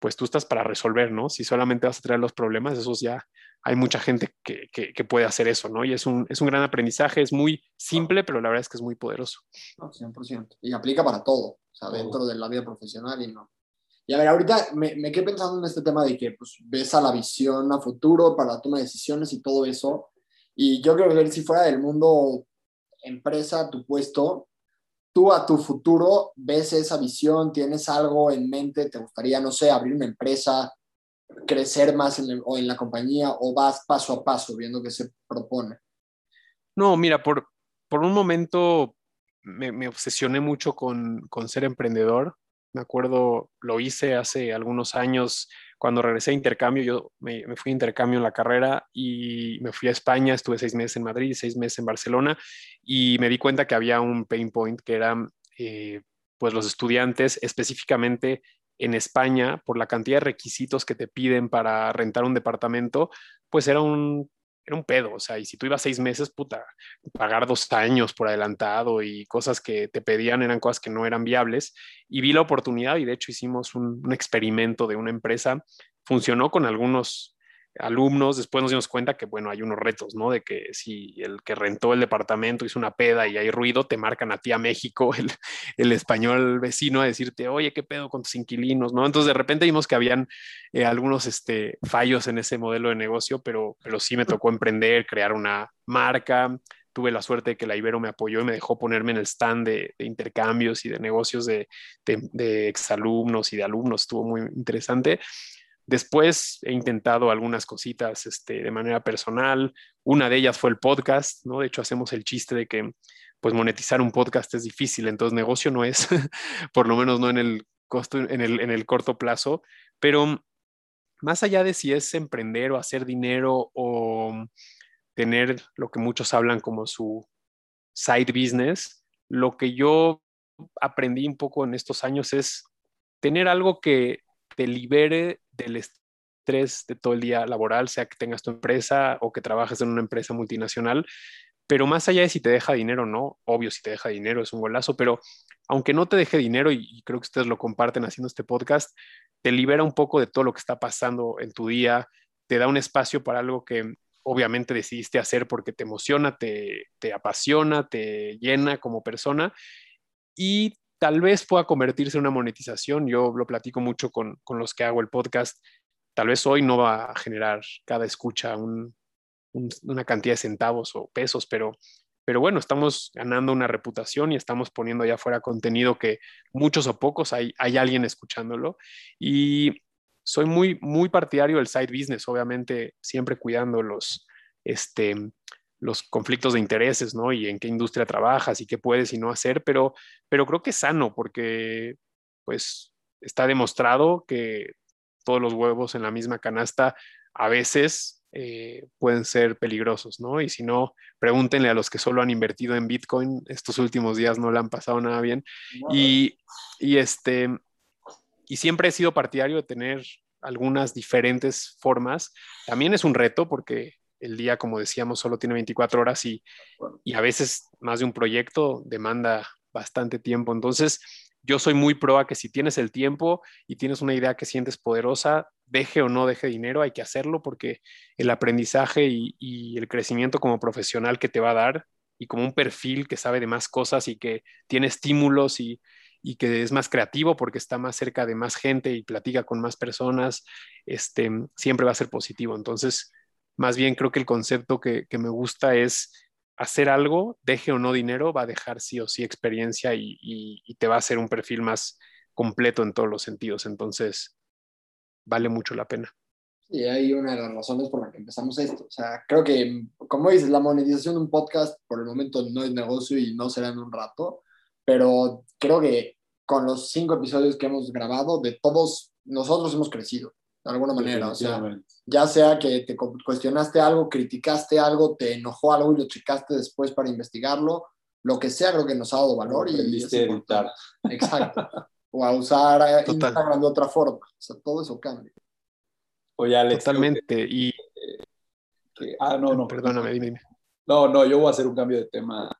pues tú estás para resolver, ¿no? Si solamente vas a traer los problemas, esos ya hay mucha gente que, que, puede hacer eso, ¿no? Y es un, es un gran aprendizaje, es muy simple, pero la verdad es que es muy poderoso. No, 100%. Y aplica para todo, o sea, dentro de la vida profesional y no. Y a ver, ahorita me, me quedé pensando en este tema de que pues, ves a la visión a futuro para la toma de decisiones y todo eso. Y yo creo que si fuera del mundo empresa, tu puesto, tú a tu futuro ves esa visión, tienes algo en mente, te gustaría, no sé, abrir una empresa, crecer más en, o en la compañía o vas paso a paso viendo qué se propone? No, mira, por, por un momento me, me obsesioné mucho con, con, ser emprendedor. Me acuerdo, lo hice hace algunos años cuando regresé a intercambio. Yo me, fui a intercambio en la carrera y me fui a España. Estuve seis meses en Madrid, seis meses en Barcelona y me di cuenta que había un pain point que eran eh, pues los estudiantes, específicamente en España, por la cantidad de requisitos que te piden para rentar un departamento, pues era un, era un pedo. O sea, y si tú ibas seis meses, puta, pagar dos años por adelantado y cosas que te pedían eran cosas que no eran viables. Y vi la oportunidad y de hecho hicimos un, un experimento de una empresa. Funcionó con algunos alumnos, después nos dimos cuenta que, bueno, hay unos retos, ¿no? De que si el que rentó el departamento hizo una peda y hay ruido, te marcan a ti a México, <laughs> el, el español vecino, a decirte, oye, ¿qué pedo con tus inquilinos, ¿no? Entonces, de repente vimos que habían eh, algunos este, fallos en ese modelo de negocio, pero, pero sí me tocó emprender, crear una marca. Tuve la suerte de que la Ibero me apoyó y me dejó ponerme en el stand de, intercambios y de negocios de, de, de exalumnos y de alumnos. Estuvo muy interesante. Después he intentado algunas cositas este, de manera personal. Una de ellas fue el podcast, ¿no? De hecho, hacemos el chiste de que pues monetizar un podcast es difícil, entonces negocio no es, <laughs> por lo menos no en el, costo, en el, en el corto plazo, pero más allá de si es emprender o hacer dinero o tener lo que muchos hablan como su side business, lo que yo aprendí un poco en estos años es tener algo que te libere del estrés de todo el día laboral, sea que tengas tu empresa o que trabajes en una empresa multinacional. Pero más allá de si te deja dinero o no, obvio, si te deja dinero es un golazo, pero aunque no te deje dinero, y, creo que ustedes lo comparten haciendo este podcast, te libera un poco de todo lo que está pasando en tu día, te da un espacio para algo que obviamente decidiste hacer porque te emociona, te, te apasiona, te llena como persona y tal vez pueda convertirse en una monetización. Yo lo platico mucho con, con los que hago el podcast. Tal vez hoy no va a generar cada escucha un, un, una cantidad de centavos o pesos, pero, pero bueno, estamos ganando una reputación y estamos poniendo allá afuera contenido que muchos o pocos hay, hay alguien escuchándolo. Y soy muy, muy partidario del side business, obviamente siempre cuidando los, este, los conflictos de intereses, ¿no? Y en qué industria trabajas y qué puedes y no hacer, pero, pero creo que es sano porque, pues, está demostrado que todos los huevos en la misma canasta a veces eh, pueden ser peligrosos, ¿no? Y si no, pregúntenle a los que solo han invertido en Bitcoin, estos últimos días no le han pasado nada bien. Y, y, este, y siempre he sido partidario de tener algunas diferentes formas. También es un reto porque el día, como decíamos, solo tiene 24 horas y, y, a veces más de un proyecto demanda bastante tiempo. Entonces, yo soy muy pro a que si tienes el tiempo y tienes una idea que sientes poderosa, deje o no deje dinero, hay que hacerlo porque el aprendizaje y, y el crecimiento como profesional que te va a dar como un perfil que sabe de más cosas y que tiene estímulos y, que es más creativo porque está más cerca de más gente y platica con más personas, este, siempre va a ser positivo. Entonces, más bien creo que el concepto que, me gusta es hacer algo, deje o no dinero, va a dejar sí o sí experiencia y, y te va a hacer un perfil más completo en todos los sentidos. Entonces, vale mucho la pena. Y hay una de las razones por la que empezamos esto. O sea, creo que, como dices, la monetización de un podcast por el momento no es negocio y no será en un rato, pero creo que con los cinco episodios que hemos grabado, de todos nosotros hemos crecido, de alguna manera. O sea, ya sea que te cuestionaste algo, criticaste algo, te enojó algo y lo checaste después para investigarlo, lo que sea, creo que nos ha dado valor. y es editar. Exacto. o a usar Instagram de otra forma. O sea, todo eso cambia. Oye, Alex. Totalmente. y. ah, no, no. Perdóname, dime, No, no, yo voy a hacer un cambio de tema.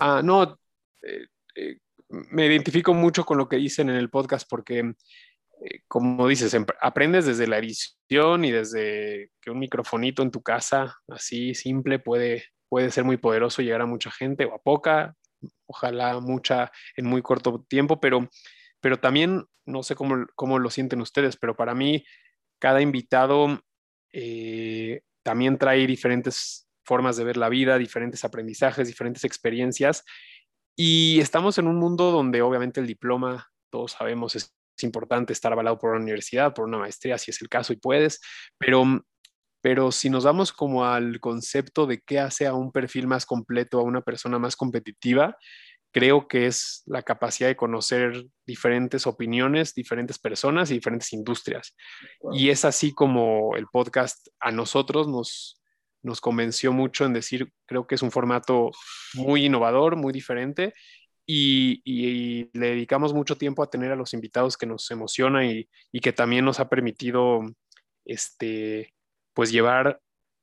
Ah, no. Eh, eh, me identifico mucho con lo que dicen en el podcast porque, eh, como dices, aprendes desde la edición y desde que un microfonito en tu casa, así simple, puede, puede ser muy poderoso, llegar a mucha gente o a poca, ojalá mucha en muy corto tiempo, pero, pero también, no sé cómo, cómo lo sienten ustedes, pero para mí cada invitado eh, también trae diferentes formas de ver la vida, diferentes aprendizajes, diferentes experiencias. Y estamos en un mundo donde obviamente el diploma, todos sabemos, es, importante estar avalado por una universidad, por una maestría, si es el caso y puedes, pero, pero si nos vamos como al concepto de qué hace a un perfil más completo, a una persona más competitiva, creo que es la capacidad de conocer diferentes opiniones, diferentes personas y diferentes industrias. Y es así como el podcast a nosotros nos, nos convenció mucho en decir, creo que es un formato muy innovador, muy diferente. Y, le dedicamos mucho tiempo a tener a los invitados que nos emociona y, y que también nos ha permitido este, pues llevar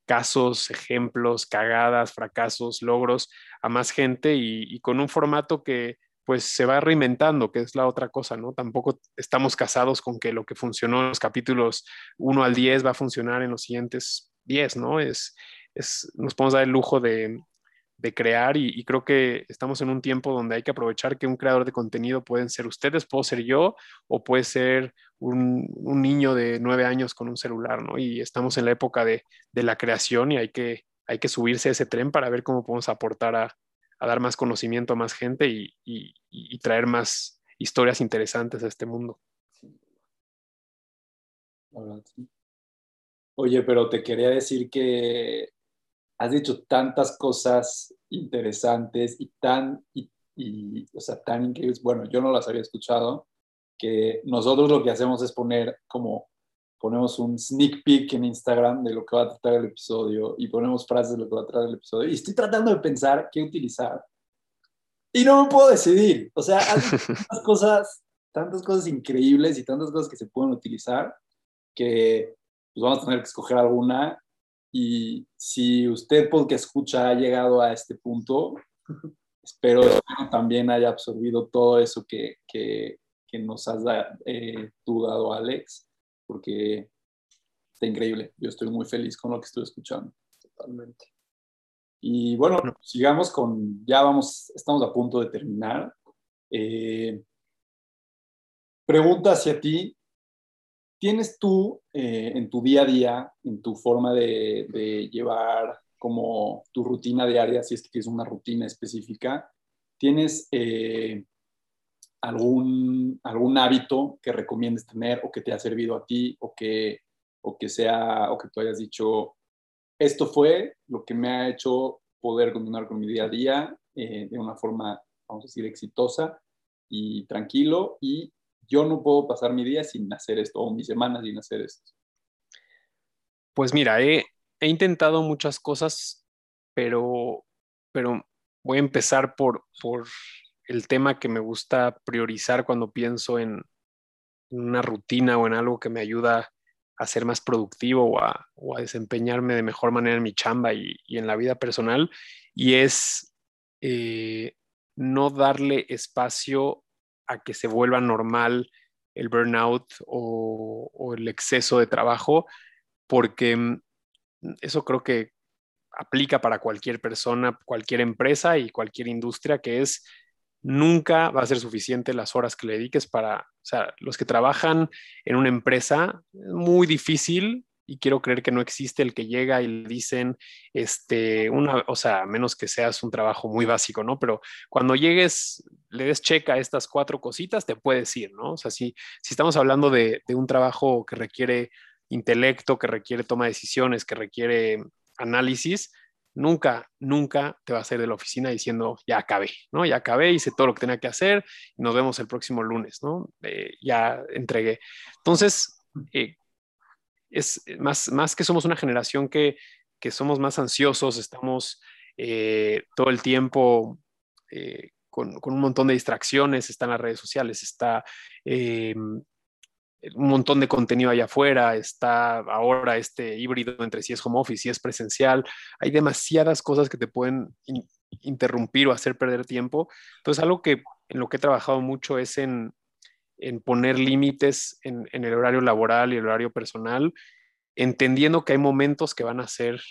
casos, ejemplos, cagadas, fracasos, logros a más gente y, con un formato que pues se va reinventando, que es la otra cosa, ¿no? Tampoco estamos casados con que lo que funcionó en los capítulos 1 al 10 va a funcionar en los siguientes 10, ¿no? Es, es, nos podemos dar el lujo de, de crear y, creo que estamos en un tiempo donde hay que aprovechar que un creador de contenido pueden ser ustedes, puedo ser yo o puede ser un, niño de nueve años con un celular, ¿no? Y estamos en la época de, la creación y hay que, hay que subirse a ese tren para ver cómo podemos aportar a, dar más conocimiento a más gente y, y traer más historias interesantes a este mundo. Oye, pero te quería decir que has dicho tantas cosas interesantes y tan, y, o sea, tan increíbles. Bueno, yo no las había escuchado, que nosotros lo que hacemos es poner como, ponemos un sneak peek en Instagram de lo que va a tratar el episodio y ponemos frases de lo que va a tratar el episodio. Y estoy tratando de pensar qué utilizar. Y no me puedo decidir. O sea, hay <laughs> tantas cosas, tantas cosas increíbles y tantas cosas que se pueden utilizar que pues vamos a tener que escoger alguna y si usted, porque escucha, ha llegado a este punto, espero que también haya absorbido todo eso que, que, que nos has eh, dado, Alex, porque está increíble. Yo estoy muy feliz con lo que estoy escuchando. Totalmente. Y bueno, sigamos con, ya vamos, estamos a punto de terminar. Eh, pregunta hacia ti, ¿Tienes tú eh, en tu día a día, en tu forma de, llevar como tu rutina diaria, si es que tienes una rutina específica, ¿tienes eh, algún, algún hábito que recomiendes tener o que te ha servido a ti o que, o que sea, o que tú hayas dicho, esto fue lo que me ha hecho poder continuar con mi día a día eh, de una forma, vamos a decir, exitosa y tranquilo y yo no puedo pasar mi día sin hacer esto o mi semana sin hacer esto. Pues mira, he, intentado muchas cosas, pero, pero voy a empezar por, por el tema que me gusta priorizar cuando pienso en una rutina o en algo que me ayuda a ser más productivo o a, desempeñarme de mejor manera en mi chamba y, en la vida personal, y es eh, no darle espacio a que se vuelva normal el burnout o, el exceso de trabajo, porque mm, eso creo que aplica para cualquier persona, cualquier empresa y cualquier industria, que es nunca va a ser suficiente las horas que le dediques para, los que trabajan en una empresa, es muy difícil y quiero creer que no existe el que llega y le dicen, este, una, o sea, menos que seas un trabajo muy básico, ¿no? Pero cuando llegues, le des checa a estas cuatro cositas, te puedes ir, ¿no? O sea, si, si estamos hablando de, de un trabajo que requiere intelecto, que requiere toma de decisiones, que requiere análisis, nunca, nunca te vas a ir de la oficina diciendo, ya acabé, ¿no? Ya acabé, hice todo lo que tenía que hacer, nos vemos el próximo lunes, ¿no? Eh, ya entregué. Entonces, eh, es más, más que somos una generación que, que somos más ansiosos, estamos eh, todo el tiempo con, con, un montón de distracciones, están las redes sociales, está un montón de contenido allá afuera, está ahora este híbrido entre si es home office, si es presencial, hay demasiadas cosas que te pueden interrumpir o hacer perder tiempo. Entonces, algo que en lo que he trabajado mucho es en, poner límites en, el horario laboral y el horario personal, entendiendo que hay momentos que van a ser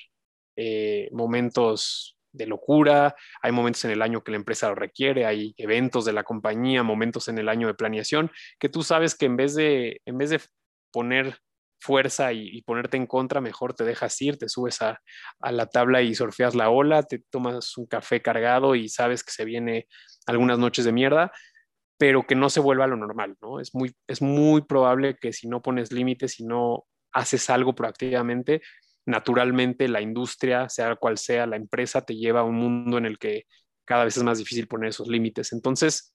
eh, momentos de locura, hay momentos en el año que la empresa lo requiere, hay eventos de la compañía, momentos en el año de planeación, que tú sabes que en vez de, en vez de poner fuerza y, ponerte en contra, mejor te dejas ir, te subes a, la tabla y surfeas la ola, te tomas un café cargado y sabes que se viene algunas noches de mierda, pero que no se vuelva a lo normal, ¿no? Es muy, es muy probable que si no pones límites, si no haces algo proactivamente, naturalmente la industria, sea cual sea la empresa, te lleva a un mundo en el que cada vez es más difícil poner esos límites. Entonces,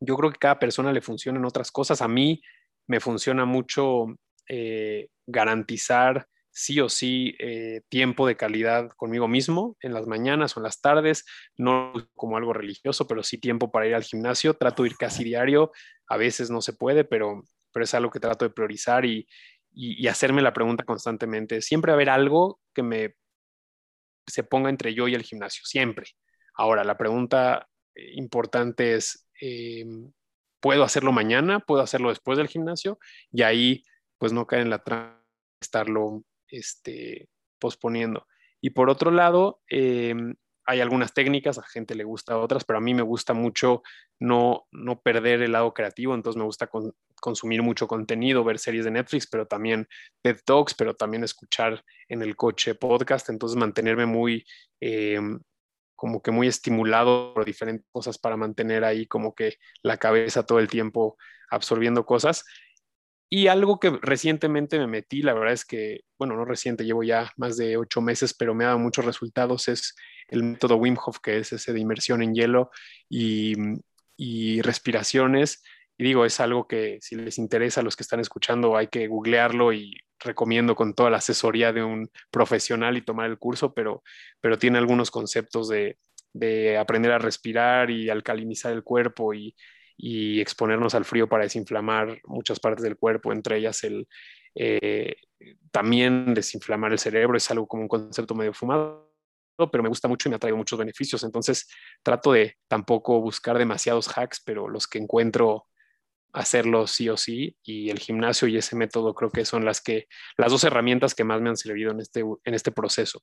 yo creo que cada persona le funcionan otras cosas. A mí me funciona mucho eh, garantizar sí o sí eh, tiempo de calidad conmigo mismo en las mañanas o en las tardes, no como algo religioso, pero sí tiempo para ir al gimnasio. Trato de ir casi diario, a veces no se puede, pero, pero es algo que trato de priorizar y, y, hacerme la pregunta constantemente. Siempre va a haber algo que me se ponga entre yo y el gimnasio, siempre. Ahora, la pregunta eh, importante es, em, ¿puedo hacerlo mañana? ¿Puedo hacerlo después del gimnasio? Y ahí, pues no caer en la trampa estarlo este, posponiendo. Y por otro lado, em, hay algunas técnicas, a gente le gusta otras, pero a mí me gusta mucho no, no perder el lado creativo, entonces me gusta consumir mucho contenido, ver series de Netflix, pero también TED Talks, pero también escuchar en el coche podcast, entonces mantenerme muy, eh, como que muy estimulado por diferentes cosas para mantener ahí como que la cabeza todo el tiempo absorbiendo cosas. Y algo que recientemente me metí, la verdad es que, bueno, no reciente, llevo ya más de ocho meses, pero me ha dado muchos resultados, es el método Wim Hof, que es ese de inmersión en hielo y, respiraciones. Y digo, es algo que si les interesa a los que están escuchando, hay que googlearlo y recomiendo con toda la asesoría de un profesional y tomar el curso, pero, pero tiene algunos conceptos de, de aprender a respirar y alcalinizar el cuerpo y, y exponernos al frío para desinflamar muchas partes del cuerpo, entre ellas el eh, también desinflamar el cerebro, es algo como un concepto medio fumado, pero me gusta mucho y me ha muchos beneficios. Entonces trato de tampoco buscar demasiados hacks, pero los que encuentro hacerlo sí o sí y el gimnasio y ese método creo que son las que las dos herramientas que más me han servido en este en este proceso.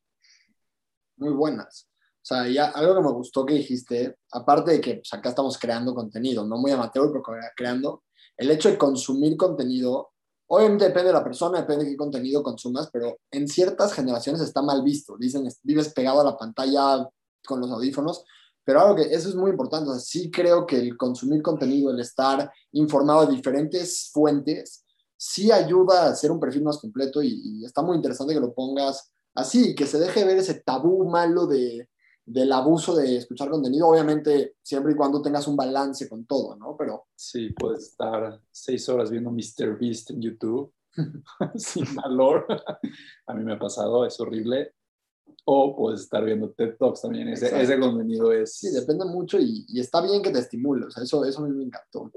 Muy buenas. O sea, ya algo que me gustó que dijiste, aparte de que pues, acá estamos creando contenido, no muy amateur, pero creando, el hecho de consumir contenido, obviamente depende de la persona, depende de qué contenido consumas, pero en ciertas generaciones está mal visto. Dicen, vives pegado a la pantalla con los audífonos, pero algo que eso es muy importante. O sí creo que el consumir contenido, el estar informado de diferentes fuentes, sí ayuda a hacer un perfil más completo y está muy interesante que lo pongas así, que se deje ver ese tabú malo de del abuso de escuchar contenido, obviamente siempre y cuando tengas un balance con todo, ¿no? Pero... Sí, puedes estar seis horas viendo Mr. Beast en YouTube <laughs> sin valor. <laughs> A mí me ha pasado, es horrible. O puedes estar viendo TED Talks también, ese, ese contenido es... Sí, depende mucho y, y, está bien que te estimule, o sea, eso, eso a mí me encantó.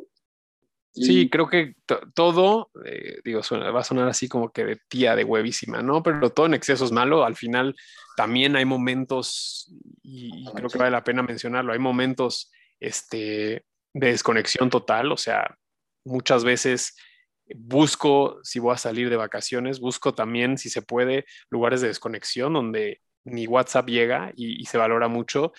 Sí, creo que todo, eh, digo, va a sonar así como que de tía de huevísima, ¿no? Pero todo en exceso es malo. Al final también hay momentos, y, creo que vale la pena mencionarlo, hay momentos este, de desconexión total. O sea, muchas veces busco, si voy a salir de vacaciones, busco también, si se puede, lugares de desconexión donde ni WhatsApp llega y, se valora mucho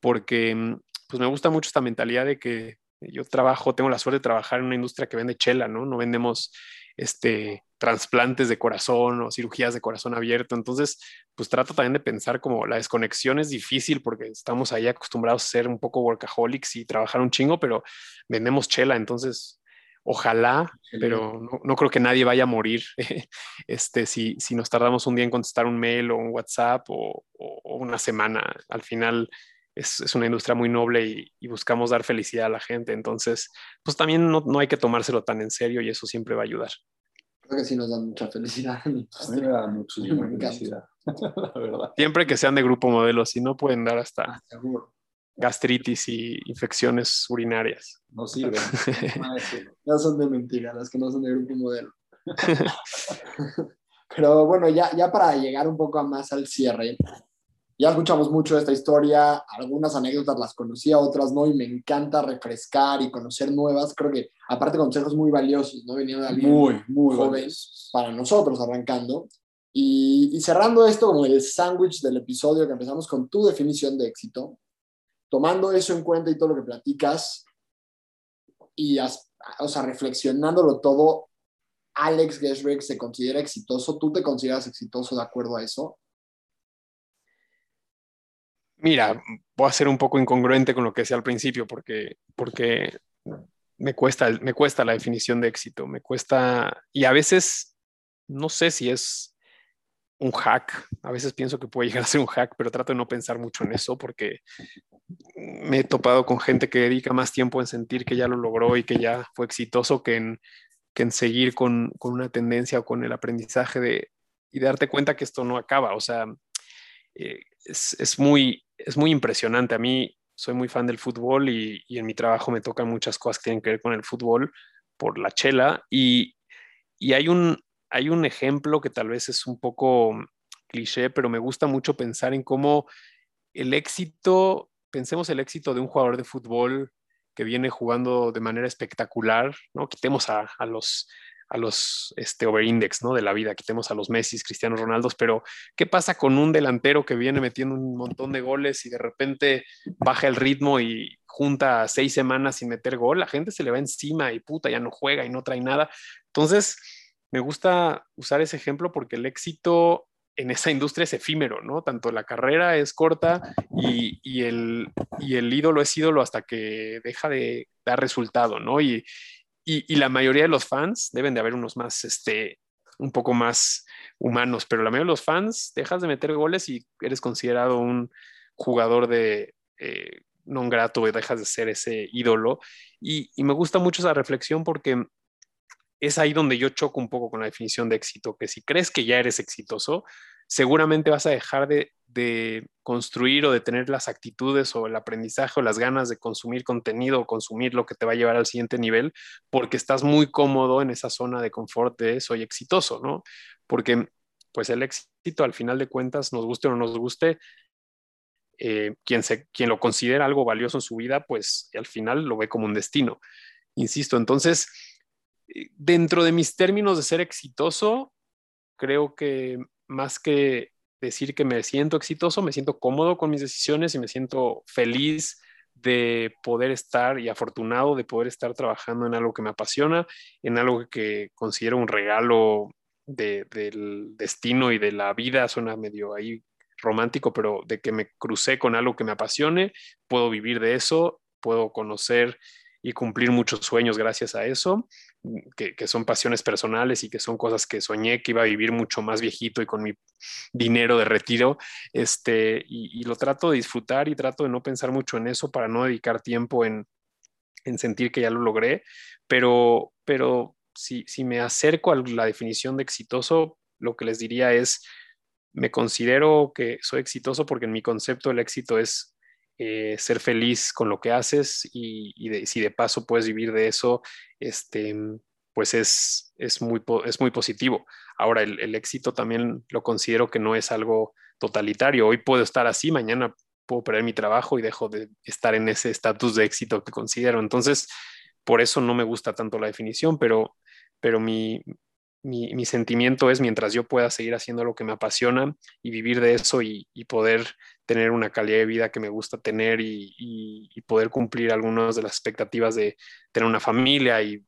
porque mm, pues me gusta mucho esta mentalidad de que yo trabajo, tengo la suerte de trabajar en una industria que vende chela, ¿no? No vendemos este, trasplantes de corazón o cirugías de corazón abierto. Entonces, pues trato también de pensar como la desconexión es difícil porque estamos ahí acostumbrados a ser un poco workaholics y trabajar un chingo, pero vendemos chela, entonces ojalá, pero no, creo que nadie vaya a morir <laughs> este, si, si nos tardamos un día en contestar un mail o un WhatsApp o, una semana. Al final es, una industria muy noble y, buscamos dar felicidad a la gente. Entonces, pues también no, no, hay que tomárselo tan en serio y eso siempre va a ayudar. Creo que sí nos dan mucha felicidad. <laughs> A mí me da muchísima felicidad, <laughs> la verdad. Siempre que sean de grupo modelo, si no pueden dar hasta ah, gastritis y infecciones urinarias. No sirven. <laughs> no son de mentira, las que no son de grupo modelo. Pero bueno, ya, ya para llegar un poco más al cierre, ya escuchamos mucho de esta historia, algunas anécdotas las conocía, otras no, y me encanta refrescar y conocer nuevas. Creo que, aparte, consejos muy valiosos, ¿no? Veniendo de alguien muy, muy joven para nosotros arrancando. Y, cerrando esto como el sándwich del episodio que empezamos con tu definición de éxito, tomando eso en cuenta y todo lo que platicas, y, o sea, reflexionándolo todo, Alex Gesrick se considera exitoso. ¿Tú te consideras exitoso de acuerdo a eso? Mira, voy a ser un poco incongruente con lo que decía al principio, porque, porque me, cuesta, me cuesta la definición de éxito, me cuesta, y a veces no sé si es un hack, a veces pienso que puede llegar a ser un hack, pero trato de no pensar mucho en eso porque me he topado con gente que dedica más tiempo en sentir que ya lo logró y que ya fue exitoso que en, que en seguir con, con una tendencia o con el aprendizaje de, y darte cuenta que esto no acaba, o sea, eh, es, es, muy, es muy impresionante. A mí soy muy fan del fútbol y, en mi trabajo me tocan muchas cosas que tienen que ver con el fútbol por la chela y, hay, un, hay un ejemplo que tal vez es un poco cliché, pero me gusta mucho pensar en cómo el éxito, pensemos el éxito de un jugador de fútbol que viene jugando de manera espectacular, ¿no? Quitemos a, a los a los este, overindex ¿no? de la vida, quitemos a los Messi, Cristiano Ronaldo, pero ¿qué pasa con un delantero que viene metiendo un montón de goles y de repente baja el ritmo y junta seis semanas sin meter gol? La gente se le va encima y puta, ya no juega y no trae nada. Entonces, me gusta usar ese ejemplo porque el éxito en esa industria es efímero, ¿no? Tanto la carrera es corta y, y, el, y el ídolo es ídolo hasta que deja de dar resultado, ¿no? Y, y, la mayoría de los fans, deben de haber unos más, este, un poco más humanos, pero la mayoría de los fans dejas de meter goles y eres considerado un jugador de eh, non grato y dejas de ser ese ídolo. Y, y, me gusta mucho esa reflexión porque es ahí donde yo choco un poco con la definición de éxito, que si crees que ya eres exitoso, seguramente vas a dejar de, construir o de tener las actitudes o el aprendizaje o las ganas de consumir contenido o consumir lo que te va a llevar al siguiente nivel porque estás muy cómodo en esa zona de confort de soy exitoso, ¿no? Porque pues el éxito al final de cuentas, nos guste o no nos guste, eh, quien, se, quien lo considera algo valioso en su vida, pues al final lo ve como un destino. Insisto, entonces, eh, dentro de mis términos de ser exitoso, creo que más que decir que me siento exitoso, me siento cómodo con mis decisiones y me siento feliz de poder estar y afortunado de poder estar trabajando en algo que me apasiona, en algo que considero un regalo del destino y de la vida, suena medio ahí romántico, pero de que me crucé con algo que me apasione, puedo vivir de eso, puedo conocer y cumplir muchos sueños gracias a eso, que, son pasiones personales y que son cosas que soñé que iba a vivir mucho más viejito y con mi dinero de retiro, este, y, lo trato de disfrutar y trato de no pensar mucho en eso para no dedicar tiempo en, sentir que ya lo logré, pero, pero si, si me acerco a la definición de exitoso, lo que les diría es, me considero que soy exitoso porque en mi concepto el éxito es eh, ser feliz con lo que haces y, si de paso puedes vivir de eso, este, pues es, es, muy, es muy positivo. Ahora, el, éxito también lo considero que no es algo totalitario. Hoy puedo estar así, mañana puedo perder mi trabajo y dejo de estar en ese estatus de éxito que considero. Entonces, por eso no me gusta tanto la definición, pero, pero mi, mi, sentimiento es mientras yo pueda seguir haciendo lo que me apasiona y vivir de eso y, poder tener una calidad de vida que me gusta tener y, poder cumplir algunas de las expectativas de tener una familia y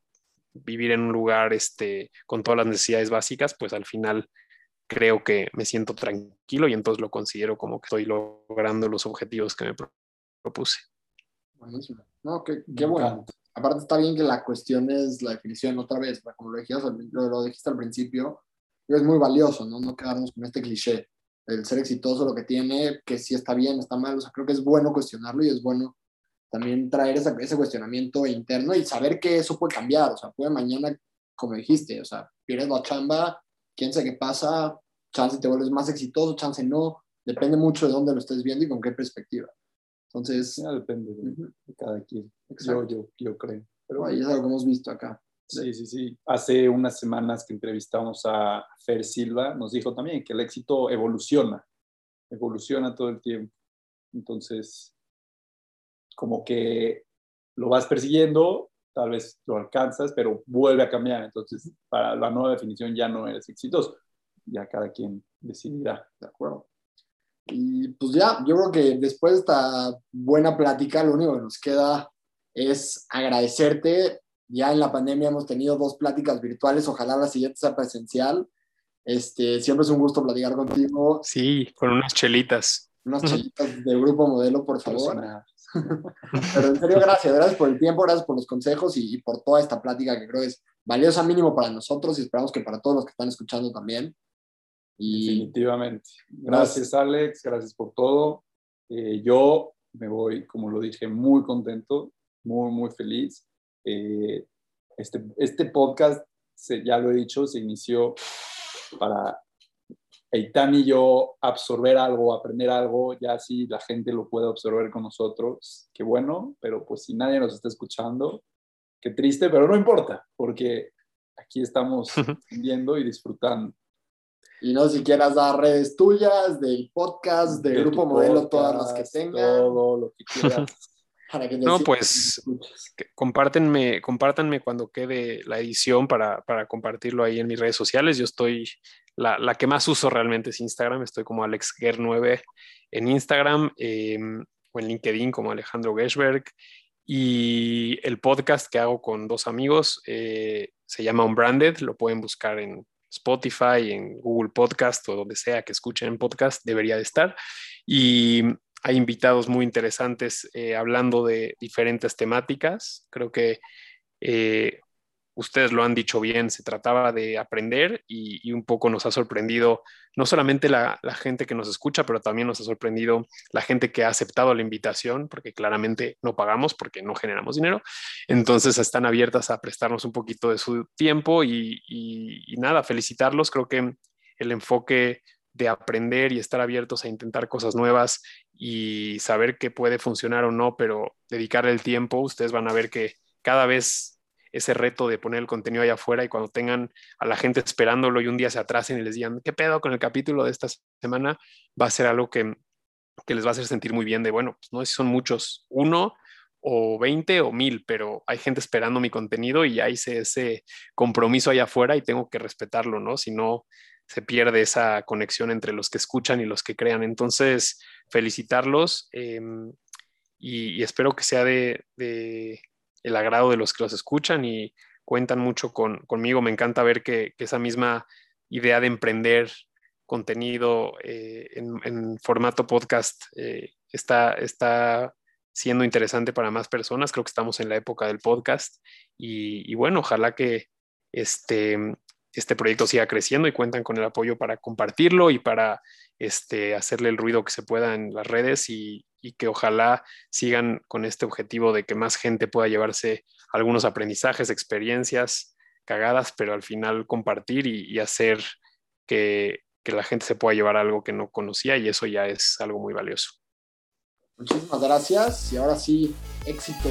vivir en un lugar este, con todas las necesidades básicas, pues al final creo que me siento tranquilo y entonces lo considero como que estoy logrando los objetivos que me propuse. Buenísimo. No, qué, qué bueno aparte está bien que la cuestión es la definición otra vez, como lo dijiste, lo, dijiste al principio, es muy valioso, ¿no? No quedarnos con este cliché. El ser exitoso, lo que tiene, que si está bien, está mal, o sea, creo que es bueno cuestionarlo y es bueno también traer ese cuestionamiento interno y saber que eso puede cambiar, o sea, puede mañana, como dijiste, o sea, pierdes la chamba, quién sabe qué pasa, chance te vuelves más exitoso, chance no, depende mucho de dónde lo estés viendo y con qué perspectiva. Entonces... Ya depende de, cada quien. Yo, yo, yo, creo. Pero ahí es algo que hemos visto acá. Sí, sí, sí. Hace unas semanas que entrevistamos a Fer Silva, nos dijo también que el éxito evoluciona, evoluciona todo el tiempo. Entonces, como que lo vas persiguiendo, tal vez lo alcanzas, pero vuelve a cambiar. Entonces, para la nueva definición ya no eres exitoso. Ya cada quien decidirá. De acuerdo. Y pues ya, yo creo que después de esta buena plática, lo único que nos queda es agradecerte. Ya en la pandemia hemos tenido dos pláticas virtuales, ojalá la siguiente sea presencial. Este, siempre es un gusto platicar contigo. Sí, con unas chelitas. Unas chelitas de grupo modelo, por favor. <laughs> Pero en serio, gracias, gracias por el tiempo, gracias por los consejos y, y por toda esta plática que creo es valiosa mínimo para nosotros y esperamos que para todos los que están escuchando también. Definitivamente. Gracias, Alex. Gracias por todo. Eh, yo me voy, como lo dije, muy contento, muy, muy feliz. Eh, este, este podcast, ya lo he dicho, se inició para Eitan y yo absorber algo, aprender algo, ya si la gente lo puede absorber con nosotros, qué bueno, pero pues si nadie nos está escuchando, qué triste, pero no importa, porque aquí estamos viendo y disfrutando. Y no si quieras dar redes tuyas, del podcast, del grupo modelo, todas las que tengas. Todo lo que quieras. <laughs> no, pues compártenme, compártanme cuando quede la edición para, para, compartirlo ahí en mis redes sociales. Yo estoy, la, la que más uso realmente es Instagram, estoy como AlexGer9 en Instagram em, o en LinkedIn como Alejandro Geschberg. Y el podcast que hago con dos amigos eh, se llama Unbranded, lo pueden buscar en Spotify, en Google Podcast o donde sea que escuchen podcast, debería de estar. Y hay invitados muy interesantes eh, hablando de diferentes temáticas. Creo que eh, ustedes lo han dicho bien, se trataba de aprender y, un poco nos ha sorprendido no solamente la, gente que nos escucha, pero también nos ha sorprendido la gente que ha aceptado la invitación, porque claramente no pagamos porque no generamos dinero. Entonces están abiertas a prestarnos un poquito de su tiempo y, y nada, felicitarlos. Creo que el enfoque de aprender y estar abiertos a intentar cosas nuevas y saber qué puede funcionar o no, pero dedicarle el tiempo, ustedes van a ver que cada vez ese reto de poner el contenido allá afuera y cuando tengan a la gente esperándolo y un día se atrasen y les digan, ¿qué pedo con el capítulo de esta semana? Va a ser algo que, les va a hacer sentir muy bien de, bueno, pues no sé si son muchos, uno o 20 o mil, pero hay gente esperando mi contenido y ya hice ese compromiso allá afuera y tengo que respetarlo, ¿no? Si no, se pierde esa conexión entre los que escuchan y los que crean. Entonces, felicitarlos em, y, espero que sea de, el agrado de los que los escuchan y cuentan mucho con, conmigo. Me encanta ver que, esa misma idea de emprender contenido eh, en, formato podcast eh, está, está siendo interesante para más personas. Creo que estamos en la época del podcast y, y bueno, ojalá que este, este proyecto siga creciendo y cuentan con el apoyo para compartirlo y para este, hacerle el ruido que se pueda en las redes y, que ojalá sigan con este objetivo de que más gente pueda llevarse algunos aprendizajes, experiencias cagadas, pero al final compartir y, hacer que, que, la gente se pueda llevar algo que no conocía y eso ya es algo muy valioso. Muchísimas gracias y ahora sí, éxito.